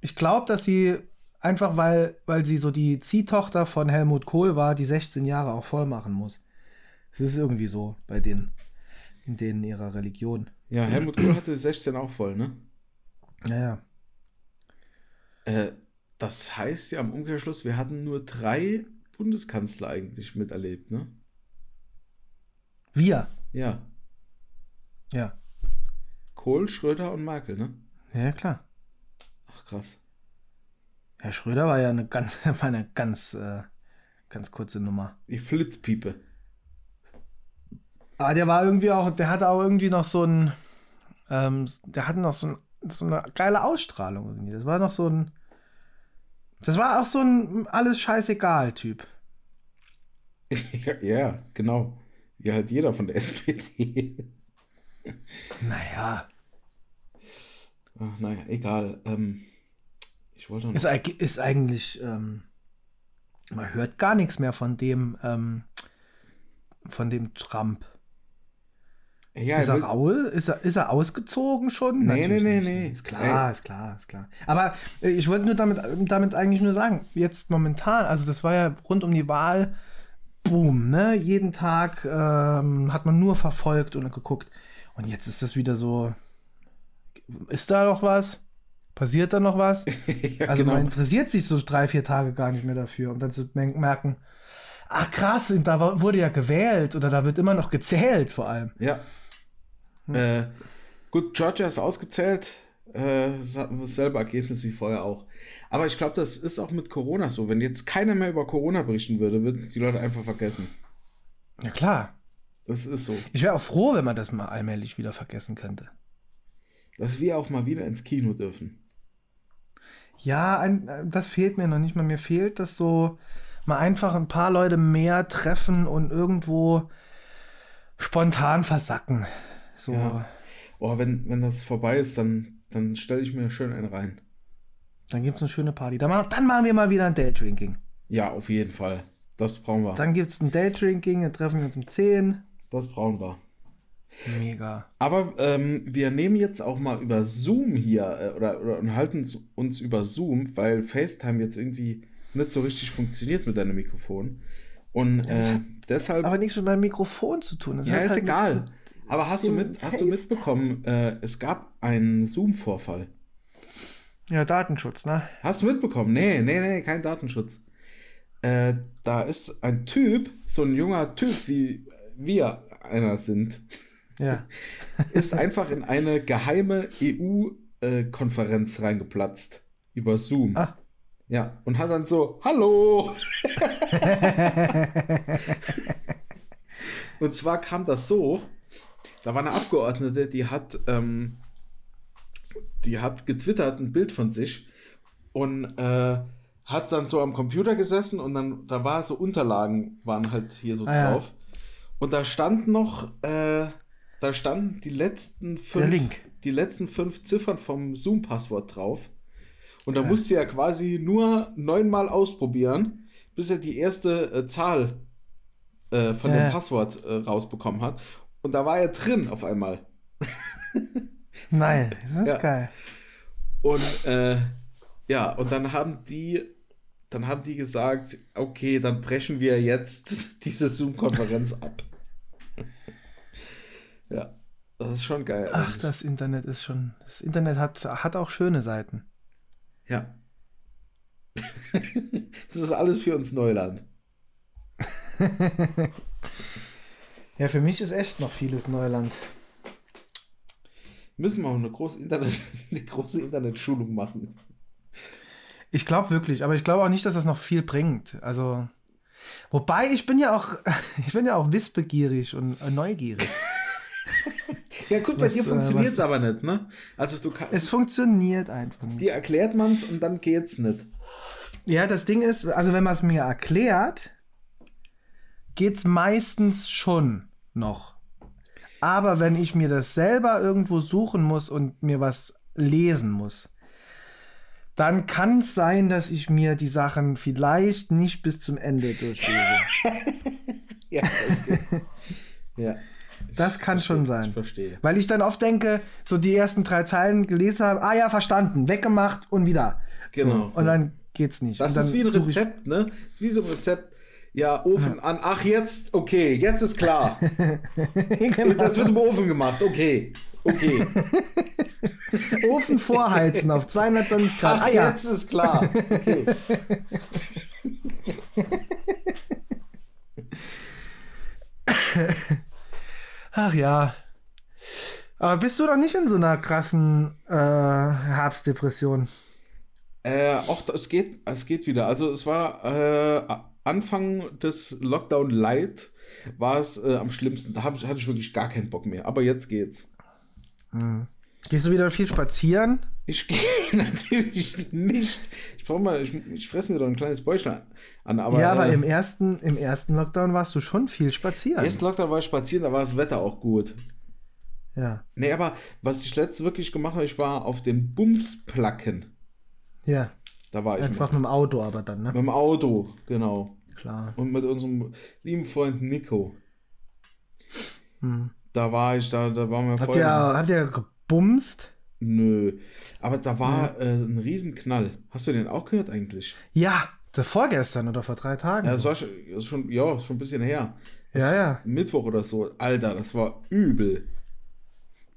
ich glaube, dass sie einfach, weil, weil sie so die Ziehtochter von Helmut Kohl war, die 16 Jahre auch voll machen muss. Das ist irgendwie so bei denen, in denen ihrer Religion. Ja, Helmut Kohl hatte 16 auch voll, ne? Naja. Äh, das heißt ja im Umkehrschluss, wir hatten nur drei Bundeskanzler eigentlich miterlebt, ne? Wir. Ja. Ja. Kohl, Schröder und Merkel, ne? Ja, klar. Ach, krass. Herr Schröder war ja eine ganz, war eine ganz, äh, ganz kurze Nummer. Die Flitzpiepe. Aber der war irgendwie auch, der hatte auch irgendwie noch so ein, ähm, der hatte noch so, ein, so eine geile Ausstrahlung irgendwie. Das war noch so ein, das war auch so ein alles scheißegal Typ. ja, ja, genau. Wie halt jeder von der SPD. Naja. Ach, naja, egal. Ähm, ich wollte noch. Ist, ist eigentlich, ähm, man hört gar nichts mehr von dem, ähm, von dem Trump. Ja, ist er Raul? Ist er, ist er ausgezogen schon? Nee, Natürlich nee, nee, nee. Ist klar, ist klar, ist klar. Aber äh, ich wollte nur damit, damit eigentlich nur sagen, jetzt momentan, also das war ja rund um die Wahl, boom, ne? Jeden Tag ähm, hat man nur verfolgt und geguckt. Und jetzt ist das wieder so, ist da noch was? Passiert da noch was? ja, Also genau. man interessiert sich so drei, vier Tage gar nicht mehr dafür, um dann zu merken, ach krass, da wurde ja gewählt oder da wird immer noch gezählt vor allem. Ja. Äh, gut, Georgia ist ausgezählt. Äh, es hat dasselbe Ergebnis wie vorher auch. Aber ich glaube, das ist auch mit Corona so. Wenn jetzt keiner mehr über Corona berichten würde, würden es die Leute einfach vergessen. Ja klar. Das ist so. Ich wäre auch froh, wenn man das mal allmählich wieder vergessen könnte. Dass wir auch mal wieder ins Kino dürfen. Ja, ein, das fehlt mir noch nicht mal. Mir fehlt das so, mal einfach ein paar Leute mehr treffen und irgendwo spontan versacken. So. Ja. Oh, wenn, wenn das vorbei ist, dann, dann stelle ich mir schön einen rein. Dann gibt es eine schöne Party. Dann, mach- dann machen wir mal wieder ein Daydrinking. Ja, auf jeden Fall. Das brauchen wir. Dann gibt es ein Daydrinking, dann treffen wir uns um 10. Das brauchen wir. Mega. Aber ähm, wir nehmen jetzt auch mal über Zoom hier äh, oder, oder unterhalten uns- uns über Zoom, weil FaceTime jetzt irgendwie nicht so richtig funktioniert mit deinem Mikrofon. Und äh, hat deshalb. Aber nichts mit meinem Mikrofon zu tun. Das ja, ist halt egal. Aber hast du, mit, hast du mitbekommen, äh, es gab einen Zoom-Vorfall? Ja, Datenschutz, ne? Hast du mitbekommen? Nee, nee, nee, kein Datenschutz. Äh, da ist ein Typ, so ein junger Typ, wie wir einer sind, Ja. ist einfach in eine geheime EU-Konferenz reingeplatzt. Über Zoom. Ah. Ja, und hat dann so, hallo! und zwar kam das so, da war eine Abgeordnete, die hat, ähm, die hat getwittert ein Bild von sich und äh, hat dann so am Computer gesessen und dann, da war so Unterlagen, waren halt hier so Ah, ja. drauf. Und da stand noch, äh, da standen die letzten fünf, die letzten fünf Ziffern vom Zoom-Passwort drauf. Und da musste ja quasi nur neunmal ausprobieren, bis er die erste äh, Zahl äh, von Ja. dem Passwort äh, rausbekommen hat. Und da war er drin auf einmal. Nein, das ist Ja. geil. Und äh, ja, und dann haben die, dann haben die gesagt, okay, dann brechen wir jetzt diese Zoom-Konferenz ab. ja, das ist schon geil. Ach, das Internet ist schon. Das Internet hat, hat auch schöne Seiten. Ja. das ist alles für uns Neuland. Ja, für mich ist echt noch vieles Neuland. Müssen wir auch eine große, Internet, eine große Internetschulung machen. Ich glaube wirklich, aber ich glaube auch nicht, dass das noch viel bringt. Also, wobei ich bin ja auch, ich bin ja auch wissbegierig und äh, neugierig. Ja, gut, bei Was, dir äh, funktioniert es aber nicht, ne? Also du kannst. Es funktioniert einfach nicht. Dir erklärt man es und dann geht's nicht. Ja, das Ding ist, also wenn man es mir erklärt, geht's meistens schon noch. Aber wenn ich mir das selber irgendwo suchen muss und mir was lesen muss, dann kann es sein, dass ich mir die Sachen vielleicht nicht bis zum Ende durchlese. Ja, okay. ja. Das kann schon Ich sein. verstehe. Weil ich dann oft denke, so die ersten drei Zeilen gelesen habe, ah ja, verstanden, weggemacht und wieder. Genau. So, und dann geht's nicht. Das ist wie ein ich- Rezept, ne? Das ist wie so ein Rezept. Ja, Ofen an. Ach, jetzt, okay, jetzt ist klar. Genau. Das wird im Ofen gemacht, okay. Okay. Ofen vorheizen auf 220 Grad. Ach, Ah ja, jetzt ist klar. Okay. Ach ja. Aber bist du doch nicht in so einer krassen äh, Herbstdepression? Äh, auch es geht, es geht wieder. Also es war äh, Anfang des Lockdown Light war es äh, am schlimmsten. Da hab, hatte ich wirklich gar keinen Bock mehr. Aber jetzt geht's. Hm. Gehst du wieder viel spazieren? Ich gehe natürlich nicht. Ich brauche mal, ich, ich fresse mir doch ein kleines Bäuchlein an. Aber, ja, aber äh, im, ersten, im ersten Lockdown warst du schon viel spazieren. Im ersten Lockdown war ich spazieren, da war das Wetter auch gut. Ja. Nee, aber was ich letztens wirklich gemacht habe, ich war auf den Bumsplacken. Ja. Da war ich. Einfach mit, mit dem Auto, aber dann, ne? mit dem Auto, genau. Klar. Und mit unserem lieben Freund Nico. Hm. Da war ich, da, da waren wir ihr, habt ihr gebumst? Nö. Aber da war äh, ein Riesenknall. Hast du den auch gehört eigentlich? Ja, der vorgestern oder vor drei Tagen. Ja, das war schon, das schon, ja, schon ein bisschen her. Das Ja, ja. Mittwoch oder so. Alter, das war übel.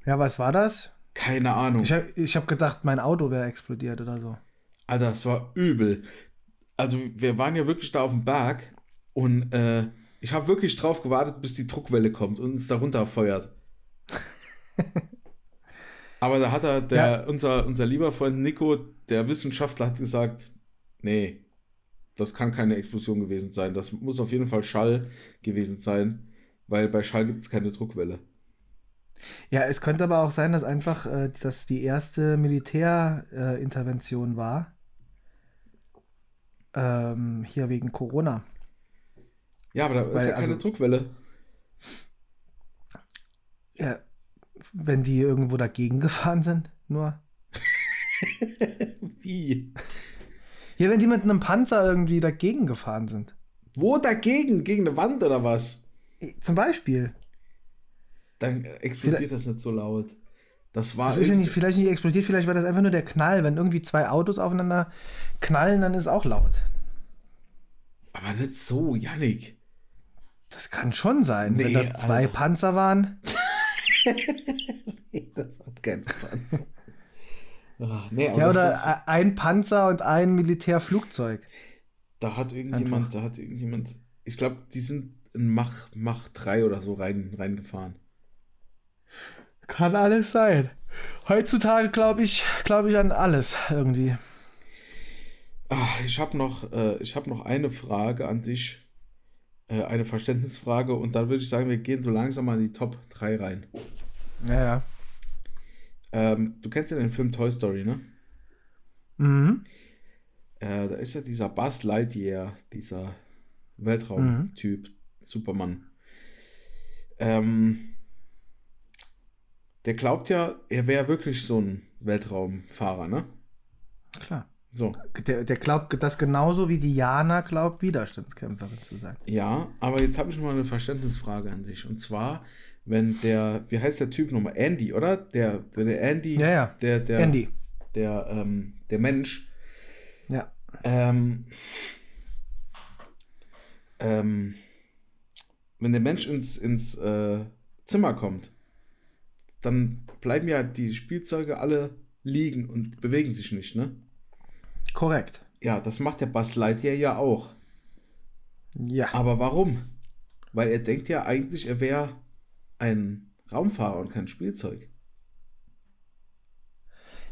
Ja, was war das? Keine Ahnung. Ich habe ich hab gedacht, mein Auto wäre explodiert oder so. Alter, das war übel. Also, wir waren ja wirklich da auf dem Berg und äh, ich habe wirklich drauf gewartet, bis die Druckwelle kommt und uns da runterfeuert. Aber da hat er, der, Ja. unser, unser lieber Freund Nico, der Wissenschaftler, hat gesagt, nee, das kann keine Explosion gewesen sein. Das muss auf jeden Fall Schall gewesen sein, weil bei Schall gibt es keine Druckwelle. Ja, es könnte aber auch sein, dass einfach äh, das die erste Militärintervention äh, war. Ähm, hier wegen Corona. Ja, aber da ist Weil, ja keine also- Druckwelle. Ja, wenn die irgendwo dagegen gefahren sind, nur. Wie? Ja, wenn die mit einem Panzer irgendwie dagegen gefahren sind. Wo dagegen? Gegen eine Wand oder was? Zum Beispiel. Dann explodiert das nicht so laut. Das war. Das ist ja nicht, vielleicht nicht explodiert, vielleicht war das einfach nur der Knall. Wenn irgendwie zwei Autos aufeinander knallen, dann ist auch laut. aber nicht so, Yannick. Das kann schon sein. Nee, wenn das zwei Alter. Panzer waren. Das hat kein Panzer. Ach, nee, Ja, oder a- ein Panzer und ein Militärflugzeug. da hat irgendjemand, da hat irgendjemand, ich glaube, die sind in Mach, Mach 3 oder so rein, reingefahren. Kann alles sein. Heutzutage glaube ich, glaube ich an alles irgendwie. Ah, ich habe noch, äh, ich hab noch eine Frage an dich. Äh, eine Verständnisfrage und dann würde ich sagen, wir gehen so langsam mal in die Top 3 rein. Ja, ja. Ähm, du kennst ja den Film Toy Story, ne? Mhm. Äh, da ist ja dieser Buzz Lightyear, dieser Weltraumtyp, Superman. Ähm, der glaubt ja, er wäre wirklich so ein Weltraumfahrer, ne? Klar. So. Der, der glaubt das genauso wie Diana glaubt, Widerstandskämpferin zu sein. Ja, aber jetzt habe ich mal eine Verständnisfrage an dich. Und zwar, wenn der, wie heißt der Typ nochmal? Andy, oder? Der, der, der Andy, Ja, ja. der, der, Andy. der, ähm, der Mensch, Ja. Ähm, ähm, wenn der Mensch ins, ins äh, Zimmer kommt, dann bleiben ja die Spielzeuge alle liegen und bewegen sich nicht, ne? Korrekt. Ja, das macht der Buzz Lightyear ja auch. Ja. Aber warum? Weil er denkt ja eigentlich, er wäre ein Raumfahrer und kein Spielzeug.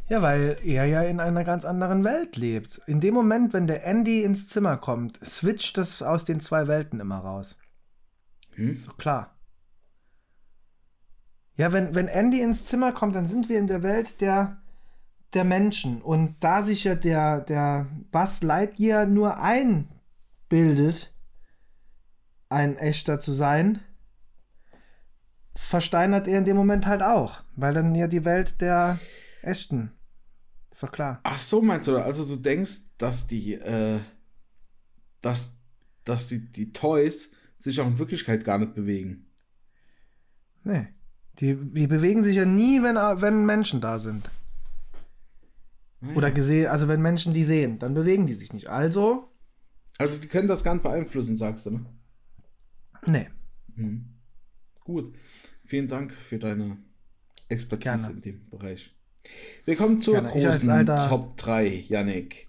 Ja, weil er ja in einer ganz anderen Welt lebt. In dem Moment, wenn der Andy ins Zimmer kommt, switcht das aus den zwei Welten immer raus. Hm? Ist doch klar. Ja, wenn, wenn Andy ins Zimmer kommt, dann sind wir in der Welt der, der Menschen. Und da sich ja der, der Buzz Lightyear nur einbildet, ein echter zu sein, versteinert er in dem Moment halt auch. Weil dann ja die Welt der echten. Ist doch klar. Ach so, meinst du? Also du denkst, dass die, äh, dass, dass die, die Toys sich auch in Wirklichkeit gar nicht bewegen. Nee. Die, die bewegen sich ja nie, wenn, wenn Menschen da sind. Oder gesehen, also wenn Menschen die sehen, dann bewegen die sich nicht. Also, Also die können das gar nicht beeinflussen, sagst du, ne? nee. Mhm. Gut. Vielen Dank für deine Expertise Gerne. in dem Bereich. Wir kommen zur Gerne. Großen Top 3, Yannick.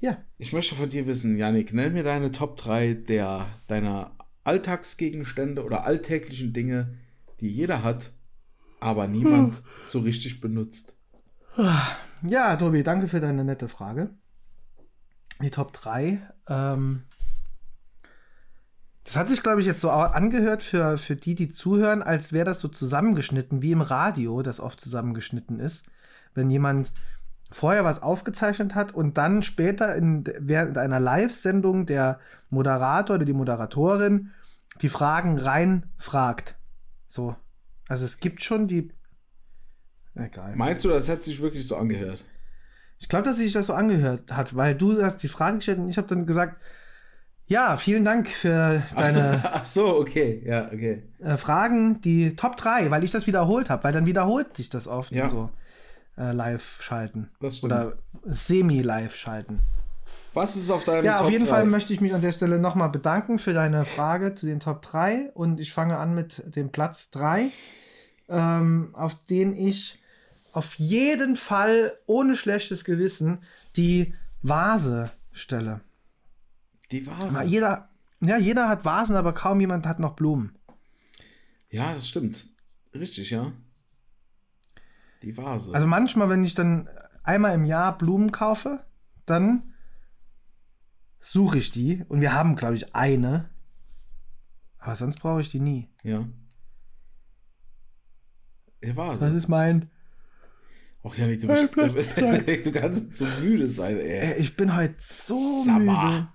Ja. Ich möchte von dir wissen, Yannick, nenn mir deine Top 3 der, deiner Alltagsgegenstände oder alltäglichen Dinge, die jeder hat, aber niemand so richtig benutzt. Ja, Tobi, danke für deine nette Frage. Die Top 3. Ähm, das hat sich, glaube ich, jetzt so angehört für, für die, die zuhören, als wäre das so zusammengeschnitten, wie im Radio, das oft zusammengeschnitten ist. Wenn jemand vorher was aufgezeichnet hat und dann später in, während einer Live-Sendung der Moderator oder die Moderatorin die Fragen reinfragt. So. Also es gibt schon die. Egal. Meinst du, das hat sich wirklich so angehört? Ich glaube, dass sich das so angehört hat, weil du hast die Fragen gestellt und ich habe dann gesagt, ja, vielen Dank für deine ach so, ach so okay, ja, okay. Äh, Fragen, die Top 3, weil ich das wiederholt habe, weil dann wiederholt sich das oft ja. so äh, live schalten. Oder semi-live schalten. Was ist auf deinem Ja, Top auf jeden 3? Fall möchte ich mich an der Stelle nochmal bedanken für deine Frage zu den Top 3 und ich fange an mit dem Platz 3, ähm, auf den ich auf jeden Fall ohne schlechtes Gewissen die Vase stelle. Die Vase? Aber jeder, ja, jeder hat Vasen, aber kaum jemand hat noch Blumen. Ja, das stimmt. Richtig, ja. Die Vase. Also manchmal, wenn ich dann einmal im Jahr Blumen kaufe, dann suche ich die. Und wir haben, glaube ich, eine. Aber sonst brauche ich die nie. Ja. Die Vase. Das ist mein. Ach ja, nicht, du, bist, du kannst so müde sein, ey. Ich bin heute so Summer. müde.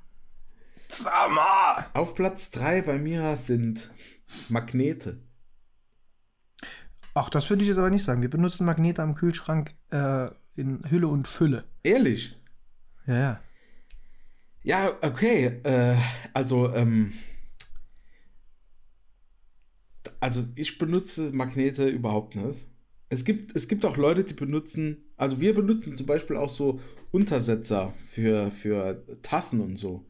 Summer. Auf Platz 3 bei mir sind Magnete. Ach, das würde ich jetzt aber nicht sagen. Wir benutzen Magnete am Kühlschrank äh, in Hülle und Fülle. Ehrlich? Ja, ja. Ja, okay. Äh, also, ähm, also ich benutze Magnete überhaupt nicht. Es gibt, es gibt auch Leute, die benutzen, also wir benutzen zum Beispiel auch so Untersetzer für, für Tassen und so.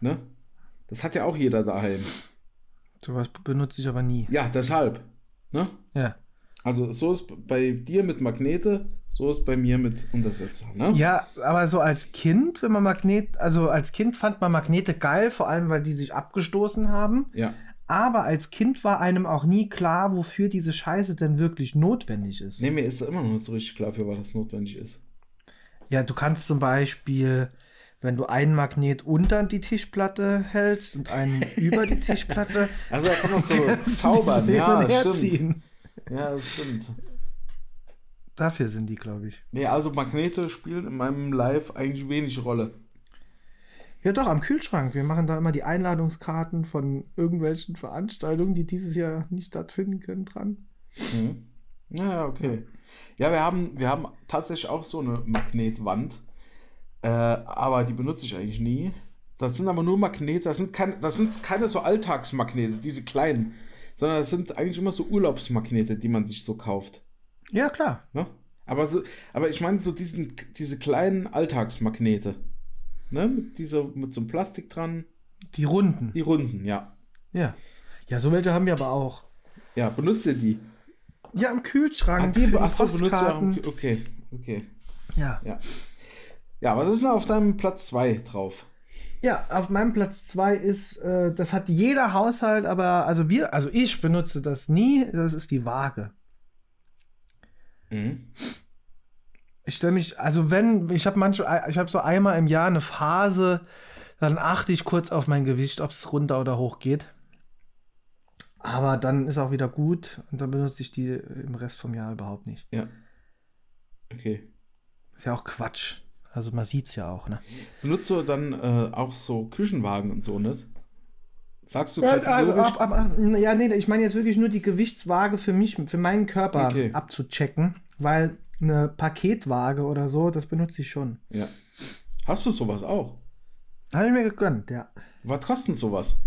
Ne? Das hat ja auch jeder daheim. Sowas benutze ich aber nie. Ja, deshalb. Ne? Ja. Also so ist bei dir mit Magnete, so ist bei mir mit Untersetzer. Ne? Ja, aber so als Kind, wenn man Magnet, also als Kind fand man Magnete geil, vor allem weil die sich abgestoßen haben. Ja. Aber als Kind war einem auch nie klar, wofür diese Scheiße denn wirklich notwendig ist. Nee, mir ist immer noch nicht so richtig klar, für was das notwendig ist. Ja, du kannst zum Beispiel wenn du einen Magnet unter die Tischplatte hältst und einen über die Tischplatte. Also da kann man so zaubern, ja, das stimmt. Ja, das stimmt. Dafür sind die, glaube ich. Nee, also Magnete spielen in meinem Live eigentlich wenig Rolle. Ja, doch, am Kühlschrank. Wir machen da immer die Einladungskarten von irgendwelchen Veranstaltungen, die dieses Jahr nicht stattfinden können, dran. Mhm. Ja, okay. Ja, wir haben, wir haben tatsächlich auch so eine Magnetwand. Äh, aber die benutze ich eigentlich nie. Das sind aber nur Magnete, das sind, kein, das sind keine so Alltagsmagnete, diese kleinen, sondern das sind eigentlich immer so Urlaubsmagnete, die man sich so kauft. Ja, klar. Ne? Aber, so, aber ich meine so diesen, diese kleinen Alltagsmagnete. Ne? Mit, dieser, mit so einem Plastik dran. Die runden. Die runden, ja. Ja. Ja, so welche haben wir aber auch. Ja, benutzt ihr die? Ja, im Kühlschrank. Ah, die, ach so, benutzt ihr Okay, okay. Ja. Ja. Ja, was ist denn auf deinem Platz 2 drauf? Ja, auf meinem Platz 2 ist, äh, das hat jeder Haushalt, aber also wir, also ich benutze das nie, das ist die Waage. Mhm. Ich stelle mich, also wenn, ich habe manchmal, ich habe so einmal im Jahr eine Phase, dann achte ich kurz auf mein Gewicht, ob es runter oder hoch geht. Aber dann ist auch wieder gut und dann benutze ich die im Rest vom Jahr überhaupt nicht. Ja. Okay. Ist ja auch Quatsch. Also man sieht es ja auch, ne? Benutzt du dann äh, auch so Küchenwagen und so, nicht? Sagst du ja, also, ab, ab, ja, nee, ich meine jetzt wirklich nur die Gewichtswaage für mich, für meinen Körper okay. abzuchecken, weil eine Paketwaage oder so, das benutze ich schon. Ja. Hast du sowas auch? Habe ich mir gegönnt, ja. Was kostet sowas?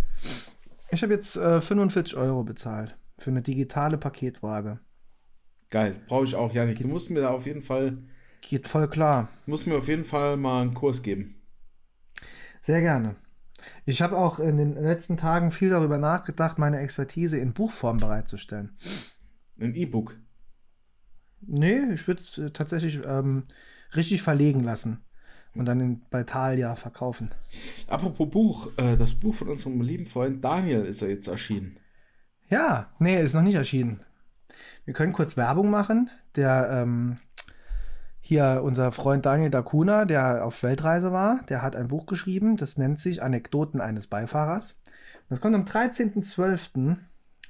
Ich habe jetzt äh, 45 Euro bezahlt für eine digitale Paketwaage. Geil, brauche ich auch, Janik. Du musst mir da auf jeden Fall Geht voll klar. Muss mir auf jeden Fall mal einen Kurs geben. Sehr gerne. Ich habe auch in den letzten Tagen viel darüber nachgedacht, meine Expertise in Buchform bereitzustellen. Ein E-Book? Nee, ich würde es äh, tatsächlich ähm, richtig verlegen lassen und dann in, bei Thalia verkaufen. Apropos Buch, äh, das Buch von unserem lieben Freund Daniel ist ja jetzt erschienen. Ja, nee, ist noch nicht erschienen. Wir können kurz Werbung machen. Der, ähm, hier unser Freund Daniel Dacuna, der auf Weltreise war, der hat ein Buch geschrieben, das nennt sich Anekdoten eines Beifahrers. Das kommt am 13.12.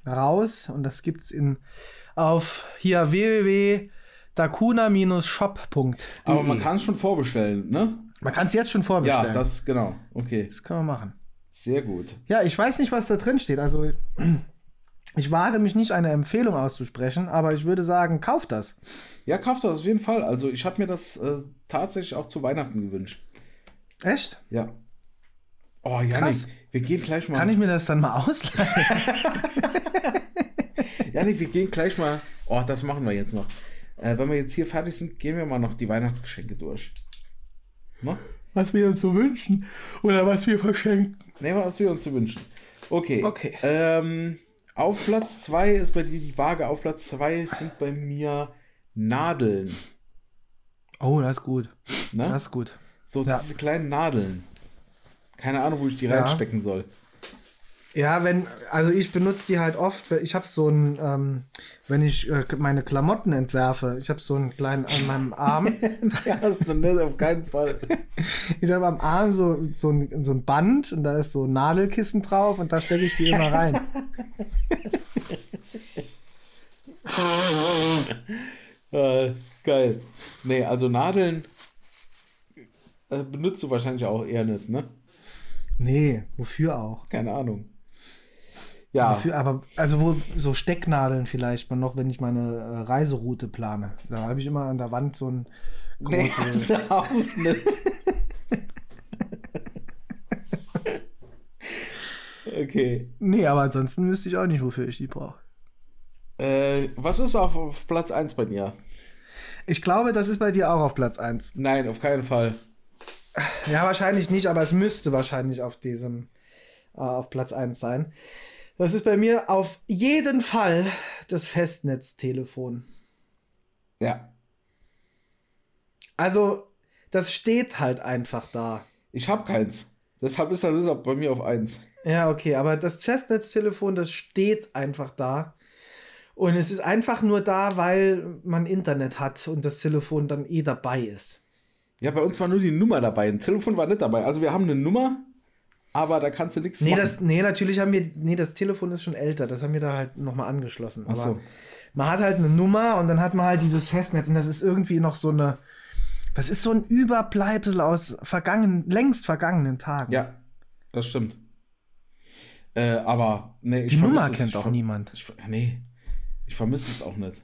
raus und das gibt es auf hier www.dacuna-shop.de. Aber man kann es schon vorbestellen, ne? Man kann es jetzt schon vorbestellen. Ja, das, genau. Okay. Das können wir machen. Sehr gut. Ja, ich weiß nicht, was da drin steht. Also, ich wage mich nicht, eine Empfehlung auszusprechen, aber ich würde sagen, kauft das. Ja, kauft das auf jeden Fall. Also, ich habe mir das äh, tatsächlich auch zu Weihnachten gewünscht. Echt? Ja. Oh, Janik, Krass. wir gehen gleich mal. Kann ich mir das dann mal ausleihen? Janik, wir gehen gleich mal. Oh, das machen wir jetzt noch. Äh, wenn wir jetzt hier fertig sind, gehen wir mal noch die Weihnachtsgeschenke durch. Ne? was wir uns so wünschen oder was wir verschenken. Nehmen wir, was wir uns so wünschen. Okay. Okay. Ähm, auf Platz 2 ist bei dir die Waage. Auf Platz 2 sind bei mir Nadeln. Oh, das ist gut. Ne? Das ist gut. so ja. diese kleinen Nadeln. Keine Ahnung, wo ich die Ja. reinstecken soll. Ja, wenn, also ich benutze die halt oft. Ich habe so ein, ähm, wenn ich äh, meine Klamotten entwerfe, ich habe so einen kleinen an meinem Arm. ja, das ist nicht auf keinen Fall. Ich habe am Arm so, so, ein, so ein Band und da ist so ein Nadelkissen drauf und da stecke ich die immer rein. äh, geil. Nee, also Nadeln äh, benutzt du wahrscheinlich auch eher nicht, ne? Nee, wofür auch? Keine Ahnung. Ja, Wofür, aber, also wo so Stecknadeln vielleicht mal noch, wenn ich meine äh, Reiseroute plane. Da habe ich immer an der Wand so ein nee, große, hast du auch nicht. okay. Nee, aber ansonsten wüsste ich auch nicht, wofür ich die brauche. Äh, was ist auf, auf Platz 1 bei dir? Ich glaube, das ist bei dir auch auf Platz 1. Nein, auf keinen Fall. Ja, wahrscheinlich nicht, aber es müsste wahrscheinlich auf diesem, äh, auf Platz 1 sein. Das ist bei mir auf jeden Fall das Festnetztelefon. Ja. Also, das steht halt einfach da. Ich habe keins. Deshalb ist das bei mir auf 1. Ja, okay, aber das Festnetztelefon, das steht einfach da. Und es ist einfach nur da, weil man Internet hat und das Telefon dann eh dabei ist. Ja, bei uns war nur die Nummer dabei. Ein Telefon war nicht dabei. Also wir haben eine Nummer, aber da kannst du nichts Nee, machen. das, nee, natürlich haben wir, nee, das Telefon ist schon älter, das haben wir da halt nochmal angeschlossen. Ach Aber so. man hat halt eine Nummer und dann hat man halt dieses Festnetz und das ist irgendwie noch so eine, das ist so ein Überbleibsel aus vergangenen, längst vergangenen Tagen. Ja, das stimmt. Äh, aber nee, ich Die Nummer es. kennt auch niemand. Ich, nee, ich vermisse es auch nicht.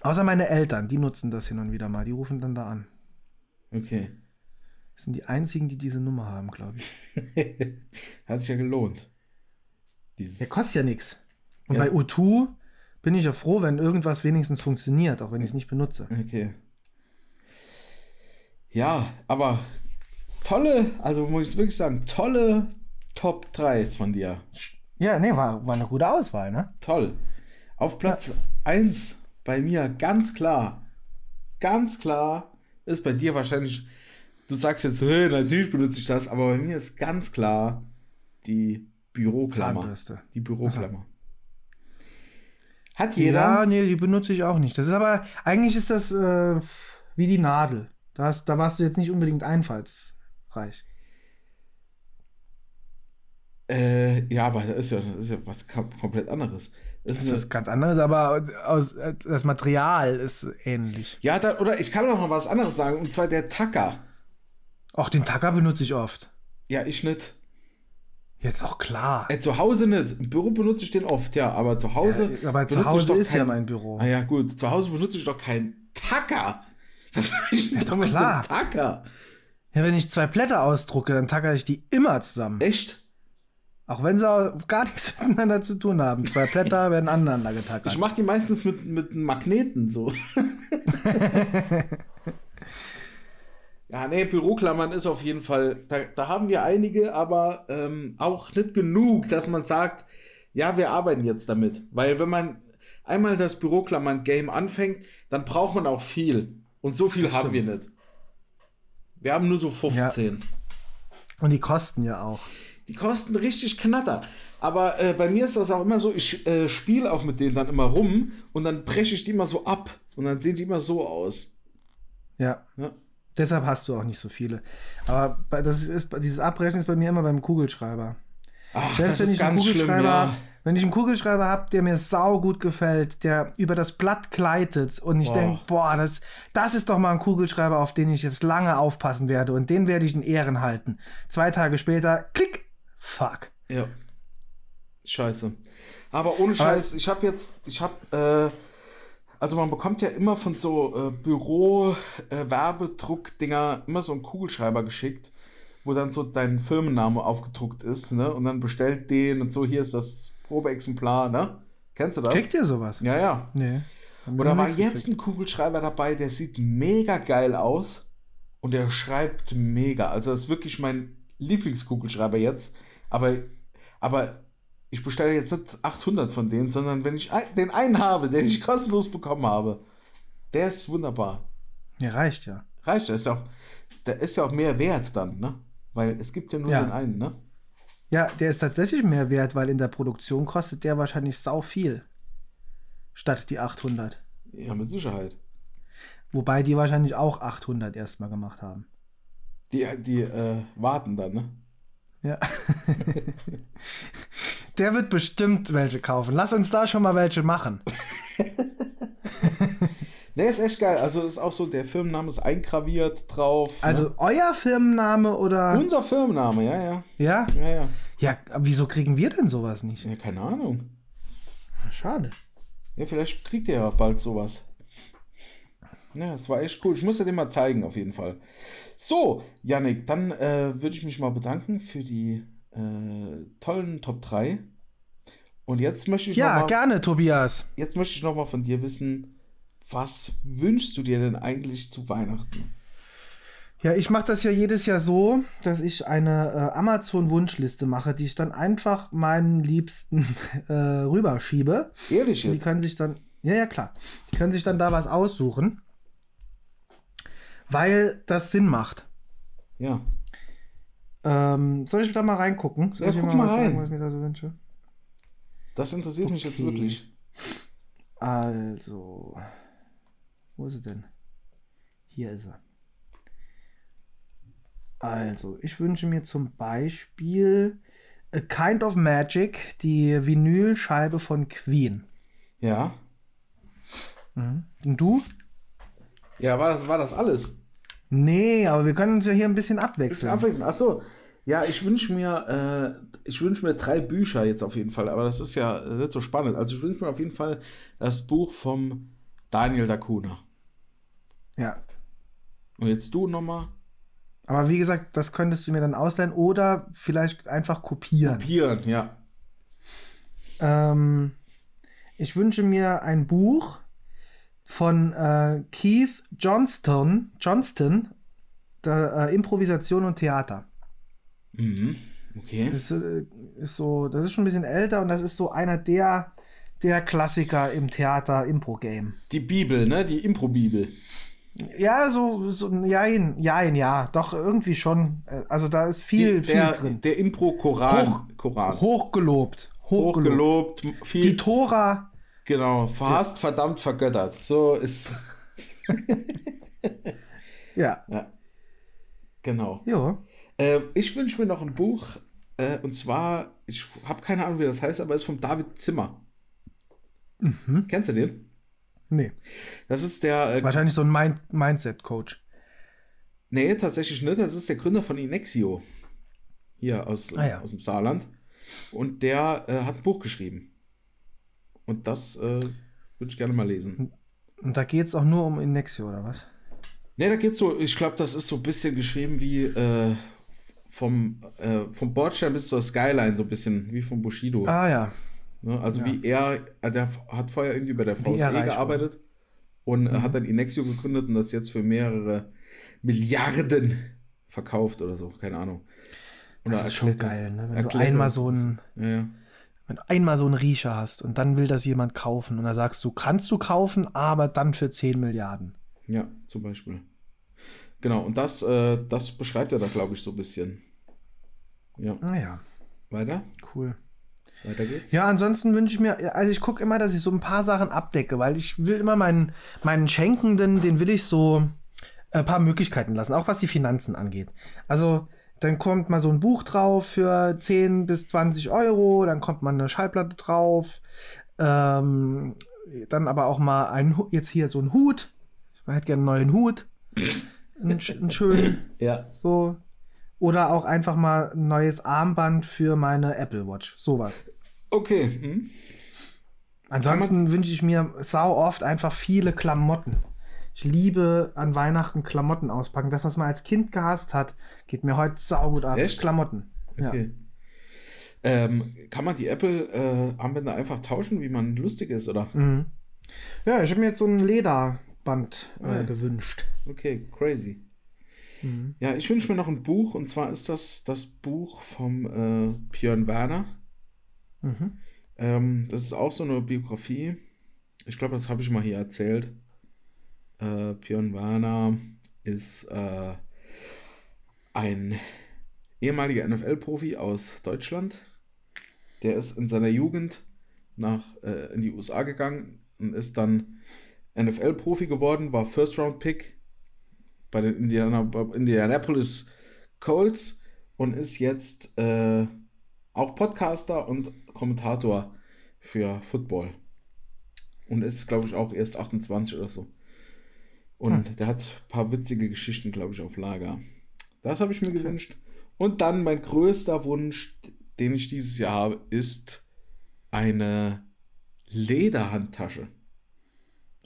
Außer meine Eltern, die nutzen das hin und wieder mal, die rufen dann da an. Okay. Das sind die einzigen, die diese Nummer haben, glaube ich. Hat sich ja gelohnt. Dieses. Der kostet ja nichts. Und Ja. bei U2 bin ich ja froh, wenn irgendwas wenigstens funktioniert, auch wenn ich es nicht benutze. Okay. Ja, aber tolle, also muss ich wirklich sagen, tolle Top 3s von dir. Ja, nee, war, war eine gute Auswahl, ne? Toll. Auf Platz 1 bei mir ganz klar, ganz klar, ist bei dir wahrscheinlich, du sagst jetzt, hey, natürlich benutze ich das, aber bei mir ist ganz klar die Büroklammer. Zahnbürste. Die Büroklammer. Hat jeder. Ja, nee, die benutze ich auch nicht. Das ist aber, eigentlich ist das äh, wie die Nadel. Da, hast, da warst du jetzt nicht unbedingt einfallsreich. Äh, ja, aber das ist ja, das ist ja was kom- komplett anderes. Das Das ist eine, ganz anderes, aber aus, äh, das Material ist ähnlich. ja, da, oder ich kann noch mal was anderes sagen, und zwar der Tacker. Auch den Tacker benutze ich oft. Ja, ich nicht. Jetzt auch klar. Äh, zu Hause nicht. Im Büro benutze ich den oft, ja, aber zu Hause. Ja, aber zu Hause doch ist ja kein- mein Büro. Ah ja, gut. Zu Hause benutze ich doch keinen Tacker. Was soll ich denn doch mit klar. Tacker? Ja, wenn ich zwei Blätter ausdrucke, dann tackere ich die immer zusammen. Echt? Auch wenn sie auch gar nichts miteinander zu tun haben. Zwei Blätter werden aneinander getackert. Ich mache die meistens mit, mit Magneten so. ja, nee, Büroklammern ist auf jeden Fall, da, da haben wir einige, aber ähm, auch nicht genug, dass man sagt, ja, wir arbeiten jetzt damit. Weil wenn man einmal das Büroklammern-Game anfängt, dann braucht man auch viel. Und so viel Das haben wir nicht. Wir haben nur so 15. Und die kosten ja auch. Die kosten richtig Knatter. Aber äh, bei mir ist das auch immer so, ich äh, spiele auch mit denen dann immer rum und dann breche ich die immer so ab. Und dann sehen die immer so aus. Ja. Ja. Deshalb hast du auch nicht so viele. Aber bei, das ist, dieses Abbrechen ist bei mir immer beim Kugelschreiber. Ach, Selbst das wenn ist ich einen ganz schlimm, Kugelschreiber ja. hab, wenn ich einen Kugelschreiber habe, der mir sau gut gefällt, der über das Blatt gleitet und ich denke, boah, das, das ist doch mal ein Kugelschreiber, auf den ich jetzt lange aufpassen werde und den werde ich in Ehren halten. Zwei Tage später, klick, fuck. Ja. Scheiße. Aber ohne Scheiß, ich habe jetzt, ich habe, äh, also man bekommt ja immer von so äh, Büro-Werbedruck-Dinger immer so einen Kugelschreiber geschickt, wo dann so dein Firmenname aufgedruckt ist, ne? Und dann bestellt den und so, hier ist das Probeexemplar, ne? Kennst du das? Kriegt ihr sowas? Ja, ja. Nee. Noch war jetzt ein Kugelschreiber dabei, der sieht mega geil aus und der schreibt mega. Also das ist wirklich mein Lieblingskugelschreiber jetzt. Aber, aber ich bestelle jetzt nicht 800 von denen, sondern wenn ich den einen habe, den ich kostenlos bekommen habe, der ist wunderbar. Ja, reicht ja. Reicht, der ist ja auch, der ist ja auch mehr wert dann, ne? Weil es gibt ja nur Ja. den einen, ne? Ja, der ist tatsächlich mehr wert, weil in der Produktion kostet der wahrscheinlich sau viel. Statt die 800. Ja, mit Sicherheit. Wobei die wahrscheinlich auch 800 erstmal gemacht haben. Die, die äh, warten dann, ne? Ja. Der wird bestimmt welche kaufen. Lass uns da schon mal welche machen. Ne, ist echt geil. Also ist auch so, der Firmenname ist eingraviert drauf. ne? Also euer Firmenname oder. Unser Firmenname, ja, ja. Ja? Ja, ja. Ja, aber wieso kriegen wir denn sowas nicht? Ja, keine Ahnung. Schade. Ja, vielleicht kriegt ihr ja bald sowas. Ja, das war echt cool. Ich muss dir den mal zeigen, auf jeden Fall. So, Yannick, dann äh, würde ich mich mal bedanken für die äh, tollen Top 3. Und jetzt möchte ich Ja, noch mal, gerne, Tobias. jetzt möchte ich noch mal von dir wissen, was wünschst du dir denn eigentlich zu Weihnachten? Ja, ich mache das ja jedes Jahr so, dass ich eine äh, Amazon-Wunschliste mache, die ich dann einfach meinen Liebsten äh, rüberschiebe. Ehrlich Die jetzt? können sich dann, ja, ja, klar. Die können sich dann da was aussuchen, weil das Sinn macht. Ja. Ähm, soll ich da mal reingucken? Soll Ja, ich guck mal sagen, rein. was ich mir da so wünsche? Das interessiert mich jetzt Okay. wirklich. Also, wo ist sie denn? Hier ist sie. Also, ich wünsche mir zum Beispiel A Kind of Magic, die Vinylscheibe von Queen. Ja. Und du? Ja, war das, war das alles? Nee, aber wir können uns ja hier ein bisschen abwechseln. Abwechseln. Ach so. Ja, ich wünsche mir, äh, ich wünsche mir drei Bücher jetzt auf jeden Fall, aber das ist ja nicht so spannend. Also ich wünsche mir auf jeden Fall das Buch vom Daniel Dacuna. Ja. Und jetzt du nochmal. Aber wie gesagt, das könntest du mir dann ausleihen oder vielleicht einfach kopieren. Pieren, ja. Ähm, ich wünsche mir ein Buch von äh, Keith Johnston, Johnston, der, äh, Improvisation und Theater. Mhm. Okay. Das äh, ist so, das ist schon ein bisschen älter und das ist so einer der, der Klassiker im Theater Impro Game. Die Bibel, ne? Die Impro-Bibel. Ja, so, so jein, jein, ja, doch irgendwie schon. Also da ist viel, Die- viel der, drin. Der Impro-Koran. Hoch- Koran. Hochgelobt, hochgelobt. Hochgelobt. Viel, Die Tora, genau. Verhasst, verdammt, vergöttert. So ist. ja, Ja. Genau. jo. Äh, ich wünsche mir noch ein Buch, äh, und zwar, ich habe keine Ahnung, wie das heißt, aber es ist von David Zimmer. Mhm. Kennst du den? Nee. Das ist der. Das ist Äh, wahrscheinlich so ein Mind Mindset-Coach. nee, tatsächlich nicht. Das ist der Gründer von Inexio. Hier aus, Ah, ja. aus dem Saarland. Und der äh, hat ein Buch geschrieben. Und das äh, würde ich gerne mal lesen. Und da geht es auch nur um Inexio, oder was? Nee, da geht's so, ich glaube, das ist so ein bisschen geschrieben wie äh, vom, äh, vom Bordstein bis zur Skyline, so ein bisschen wie vom Bushido. Ah ja. Ne? Also Ja. wie er, also er hat vorher irgendwie bei der er VSE gearbeitet und äh, hat dann Inexio gegründet und das jetzt für mehrere Milliarden verkauft oder so, keine Ahnung. Und Das ist schon geil, ne? Wenn du einmal so ein, Ja, ja. wenn du einmal so einen Riecher hast und dann will das jemand kaufen und da sagst du, kannst du kaufen, aber dann für 10 Milliarden. ja, zum Beispiel. Genau, und das, äh, das beschreibt er da, glaube ich, so ein bisschen. Ja. Naja. Weiter? Cool. Weiter geht's. Ja, ansonsten wünsche ich mir, also ich gucke immer, dass ich so ein paar Sachen abdecke, weil ich will immer meinen, meinen Schenkenden, den will ich so ein paar Möglichkeiten lassen, auch was die Finanzen angeht. Also dann kommt mal so ein Buch drauf für 10 bis 20 Euro, dann kommt mal eine Schallplatte drauf, ähm, dann aber auch mal ein, jetzt hier so ein Hut. Ich hätte gerne einen neuen Hut. Einen, einen schönen, Ja. so. Oder auch einfach mal ein neues Armband für meine Apple Watch. Sowas. Okay. Hm? Ansonsten wünsche ich mir sau oft einfach viele Klamotten. Ich liebe an Weihnachten Klamotten auspacken. Das, was man als Kind gehasst hat, geht mir heute sau gut ab. Echt? Klamotten. Okay. Ähm, kann man die Apple-Armbänder einfach tauschen, wie man lustig ist, oder? Ja, mhm. ja ich habe mir jetzt so ein Lederband äh, Ah, gewünscht. Okay, crazy. Ja, ich wünsche mir noch ein Buch und zwar ist das das Buch vom äh, Björn Werner. Mhm. Ähm, das ist auch so eine Biografie. Ich glaube, das habe ich mal hier erzählt. Äh, Björn Werner ist äh, ein ehemaliger NFL-Profi aus Deutschland. Der ist in seiner Jugend nach, äh, in die USA gegangen und ist dann NFL-Profi geworden, war First-Round-Pick bei den Indiana, Indianapolis Colts und ist jetzt äh, auch Podcaster und Kommentator für Football. Und ist, glaube ich, auch erst 28 oder so. Und der hat ein paar witzige Geschichten, glaube ich, auf Lager. Das habe ich mir gewünscht. Und dann mein größter Wunsch, den ich dieses Jahr habe, ist eine Lederhandtasche.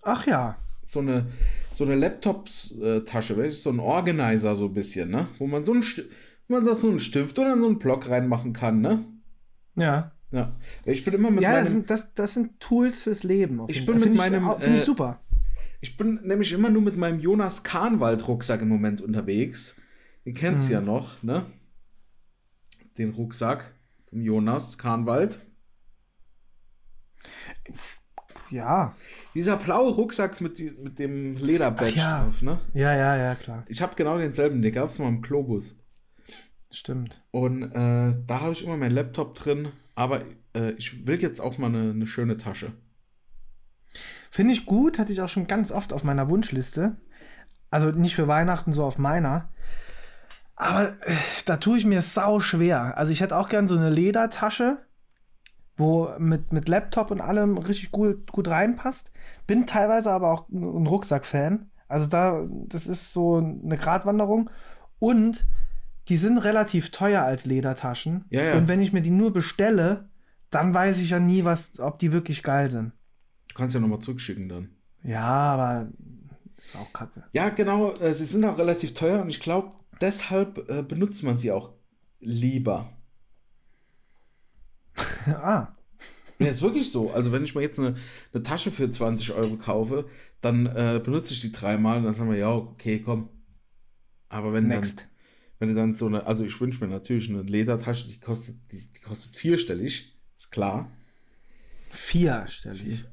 Ach ja. So eine, so eine Laptops-Tasche, welches so ein Organizer so ein bisschen, ne? Wo man so Sti- wo man da so einen Stift oder so einen Block reinmachen kann, ne? Ja. Ja. Ich bin immer mit Ja, das meinem, sind, das, das sind Tools fürs Leben. Ich bin mit meinem, auch- Find ich äh, super. ich bin nämlich immer nur mit meinem Jonas Kahnwald-Rucksack im Moment unterwegs. Den kennst du ja noch, ne? Den Rucksack vom Jonas Kahnwald. Ja. Dieser blaue Rucksack mit, die, mit dem Lederbadge ja. drauf, ne? Ja, ja, ja, klar. Ich habe genau denselben, den gab es mal im Globus. Stimmt. Und äh, da habe ich immer meinen Laptop drin, aber äh, ich will jetzt auch mal eine, eine schöne Tasche. Finde ich gut, hatte ich auch schon ganz oft auf meiner Wunschliste. Also nicht für Weihnachten, so auf meiner. Aber äh, da tue ich mir sau schwer. Also ich hätte auch gern so eine Ledertasche, wo mit, mit Laptop und allem richtig gut, gut reinpasst. Bin teilweise aber auch ein Rucksack-Fan. Also da, das ist so eine Gratwanderung. Und die sind relativ teuer als Ledertaschen. Ja, ja. Und wenn ich mir die nur bestelle, dann weiß ich ja nie, was, ob die wirklich geil sind. Du kannst ja nochmal zurückschicken dann. Ja, aber ist auch kacke. Ja, genau, äh, sie sind auch relativ teuer und ich glaube, deshalb äh, benutzt man sie auch lieber. ah, Ja, ist wirklich so. Also, wenn ich mir jetzt eine, eine Tasche für 20 Euro kaufe, dann äh, benutze ich die dreimal und dann sagen wir, ja, okay, komm. Aber wenn Next. dann, wenn du dann so eine, also ich wünsche mir natürlich eine Ledertasche, die kostet, die, die kostet vierstellig, ist klar. vierstellig.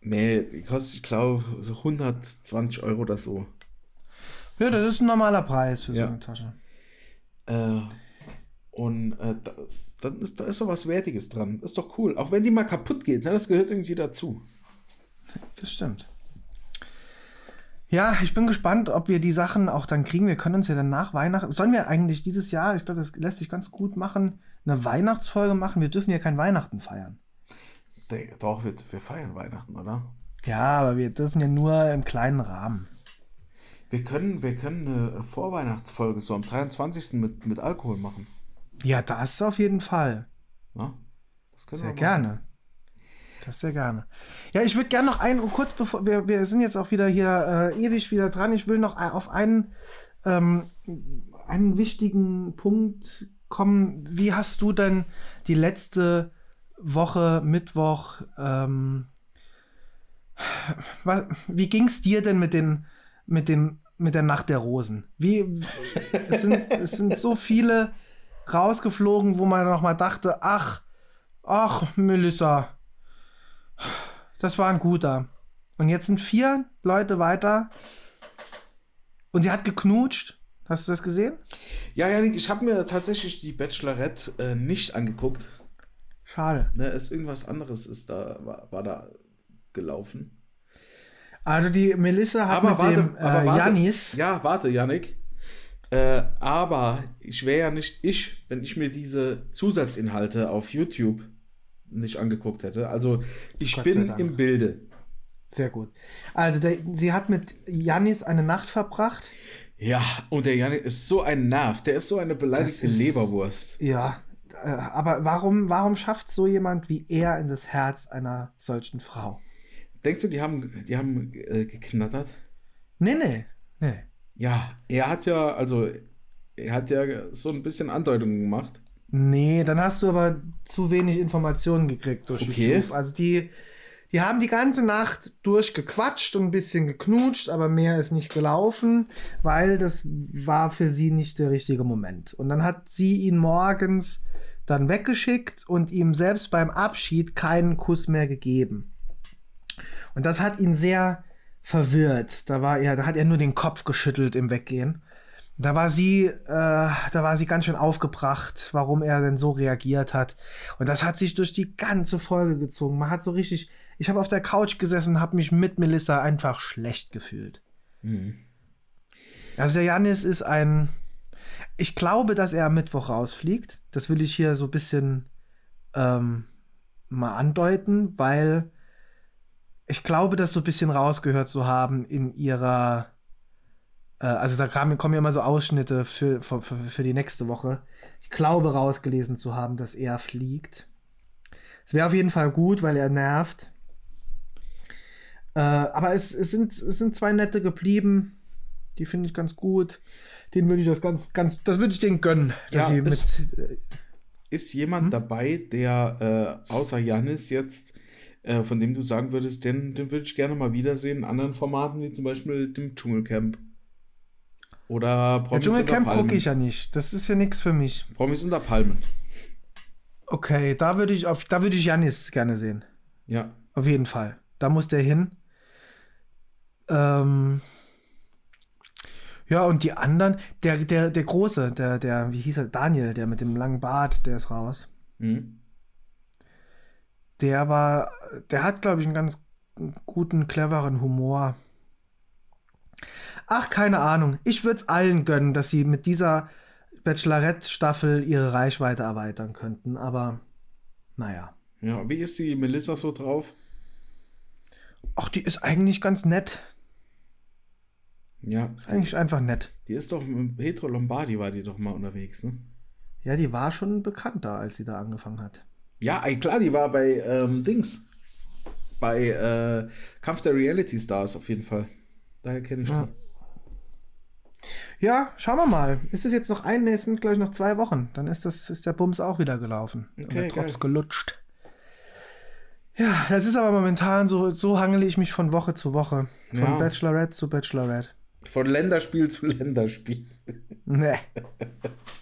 Nee, die kostet, ich glaube, so 120 Euro oder so. Ja, das ist ein normaler Preis für Ja. so eine Tasche. Äh, und äh, dann ist, da ist doch was Wertiges dran. Ist doch cool. Auch wenn die mal kaputt geht, ne, das gehört irgendwie dazu. Das stimmt. Ja, ich bin gespannt, ob wir die Sachen auch dann kriegen. Wir können uns ja dann nach Weihnachten. Sollen wir eigentlich dieses Jahr, ich glaube, das lässt sich ganz gut machen, eine Weihnachtsfolge machen? Wir dürfen ja kein Weihnachten feiern. Doch, wir, wir feiern Weihnachten, oder? Ja, aber wir dürfen ja nur im kleinen Rahmen. Wir können, wir können eine Vorweihnachtsfolge so am 23. mit, mit Alkohol machen. Ja, das auf jeden Fall. Können Sehr gerne. Das sehr gerne. Ja, ich würde gerne noch einen, kurz bevor, wir, wir sind jetzt auch wieder hier äh, ewig wieder dran, ich will noch auf einen, ähm, einen wichtigen Punkt kommen. Wie hast du denn die letzte Woche, Mittwoch, ähm, was, wie ging es dir denn mit den, mit den, mit der Nacht der Rosen? Wie, es sind, es sind so viele rausgeflogen, wo man noch mal dachte, ach, ach, Melissa, das war ein guter. Und jetzt sind vier Leute weiter und sie hat geknutscht, Hast du das gesehen? Ja, Janik, ich habe mir tatsächlich die Bachelorette äh, nicht angeguckt. Schade. Ne, ist irgendwas anderes ist da, war, war da gelaufen. Also die Melissa hat Aber mit warte, dem äh, aber warte. Janis. Ja, warte, Janik. Äh, aber ich wäre ja nicht ich, wenn ich mir diese Zusatzinhalte auf YouTube nicht angeguckt hätte. Also ich Gott bin im Bilde. Sehr gut. Also der, sie hat mit Janis eine Nacht verbracht. Ja, und der Janik ist so ein Nerv. Der ist so eine beleidigte ist- Leberwurst. Ja. äh, Aber warum, warum schafft so jemand wie er in das Herz einer solchen Frau? Denkst du, die haben, die haben äh, geknattert? Nee, nee. Nee. Ja, er hat ja, also, er hat ja so ein bisschen Andeutungen gemacht. Nee, dann hast du aber zu wenig Informationen gekriegt durch Okay. YouTube. Also die, die haben die ganze Nacht durchgequatscht und ein bisschen geknutscht, aber mehr ist nicht gelaufen, weil das war für sie nicht der richtige Moment. Und dann hat sie ihn morgens dann weggeschickt und ihm selbst beim Abschied keinen Kuss mehr gegeben. Und das hat ihn sehr verwirrt. Da war er, da hat er nur den Kopf geschüttelt im Weggehen. Da war sie, äh, da war sie ganz schön aufgebracht, warum er denn so reagiert hat. Und das hat sich durch die ganze Folge gezogen. Man hat so richtig, ich habe auf der Couch gesessen und habe mich mit Melissa einfach schlecht gefühlt. Also der Janis ist ein, ich glaube, dass er am Mittwoch rausfliegt. Das will ich hier so ein bisschen ähm, mal andeuten, weil ich glaube, das so ein bisschen rausgehört zu haben in ihrer äh, also da kamen, kommen ja immer so Ausschnitte für, für, für die nächste Woche. Ich glaube, rausgelesen zu haben, dass er fliegt. Es wäre auf jeden Fall gut, weil er nervt. Äh, aber es, es, sind, es sind zwei nette geblieben. Die finde ich ganz gut. Den würde ich das ganz, ganz, das würde ich denen gönnen, dass Ja, sie es- mit. Äh, Ist jemand dabei, der äh, außer Janis jetzt, äh, von dem du sagen würdest, den, den würde ich gerne mal wiedersehen in anderen Formaten, wie zum Beispiel dem Dschungelcamp? Oder ja, Promis Dschungelcamp unter Palmen? gucke ich ja nicht. Das ist ja nichts für mich. Promis unter Palmen. Okay, da würde ich auf, da würde ich Janis gerne sehen. Ja. Auf jeden Fall. Da muss der hin. Ähm, ja, und die anderen, der, der, der Große, der, der, wie hieß er, Daniel, der mit dem langen Bart, der ist raus. Mhm. Der war, der hat, glaube ich, einen ganz guten, cleveren Humor. Ach, keine Ahnung. Ich würde es allen gönnen, dass sie mit dieser Bachelorette-Staffel ihre Reichweite erweitern könnten, aber naja. Ja, wie ist die Melissa so drauf? Ach, die ist eigentlich ganz nett. Ja, Ist eigentlich einfach nett. die ist doch mit Petro Lombardi war die doch mal unterwegs, ne? Ja, die war schon bekannter, als sie da angefangen hat. Ja, klar, die war bei ähm, Dings. Bei äh, Kampf der Reality Stars auf jeden Fall. Daher kenne ich Ja. die. Ja, schauen wir mal. Ist es jetzt noch ein, nee, es sind glaube ich noch zwei Wochen. Dann ist, das, ist der Bums auch wieder gelaufen. und Okay, der Drops geil. gelutscht. Ja, das ist aber momentan so, so hangele ich mich von Woche zu Woche. Von Ja. Bachelorette zu Bachelorette. Von Länderspiel zu Länderspiel. Nee.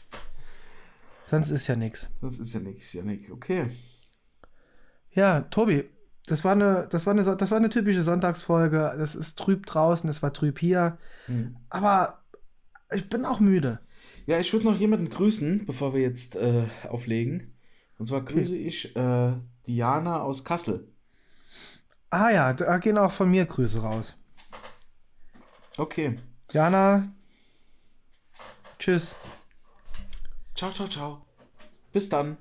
Sonst ist ja nichts. Das ist ja nichts, Janik. Okay. Ja, Tobi, das war, eine, das, war eine, das war eine typische Sonntagsfolge. Das ist trüb draußen, es war trüb hier. Hm. Aber ich bin auch müde. Ja, ich würde noch jemanden grüßen, bevor wir jetzt äh, auflegen. Und zwar grüße ich äh, Diana aus Kassel. Ah ja, da gehen auch von mir Grüße raus. Okay. Jana, tschüss. Ciao, ciao, ciao. Bis dann.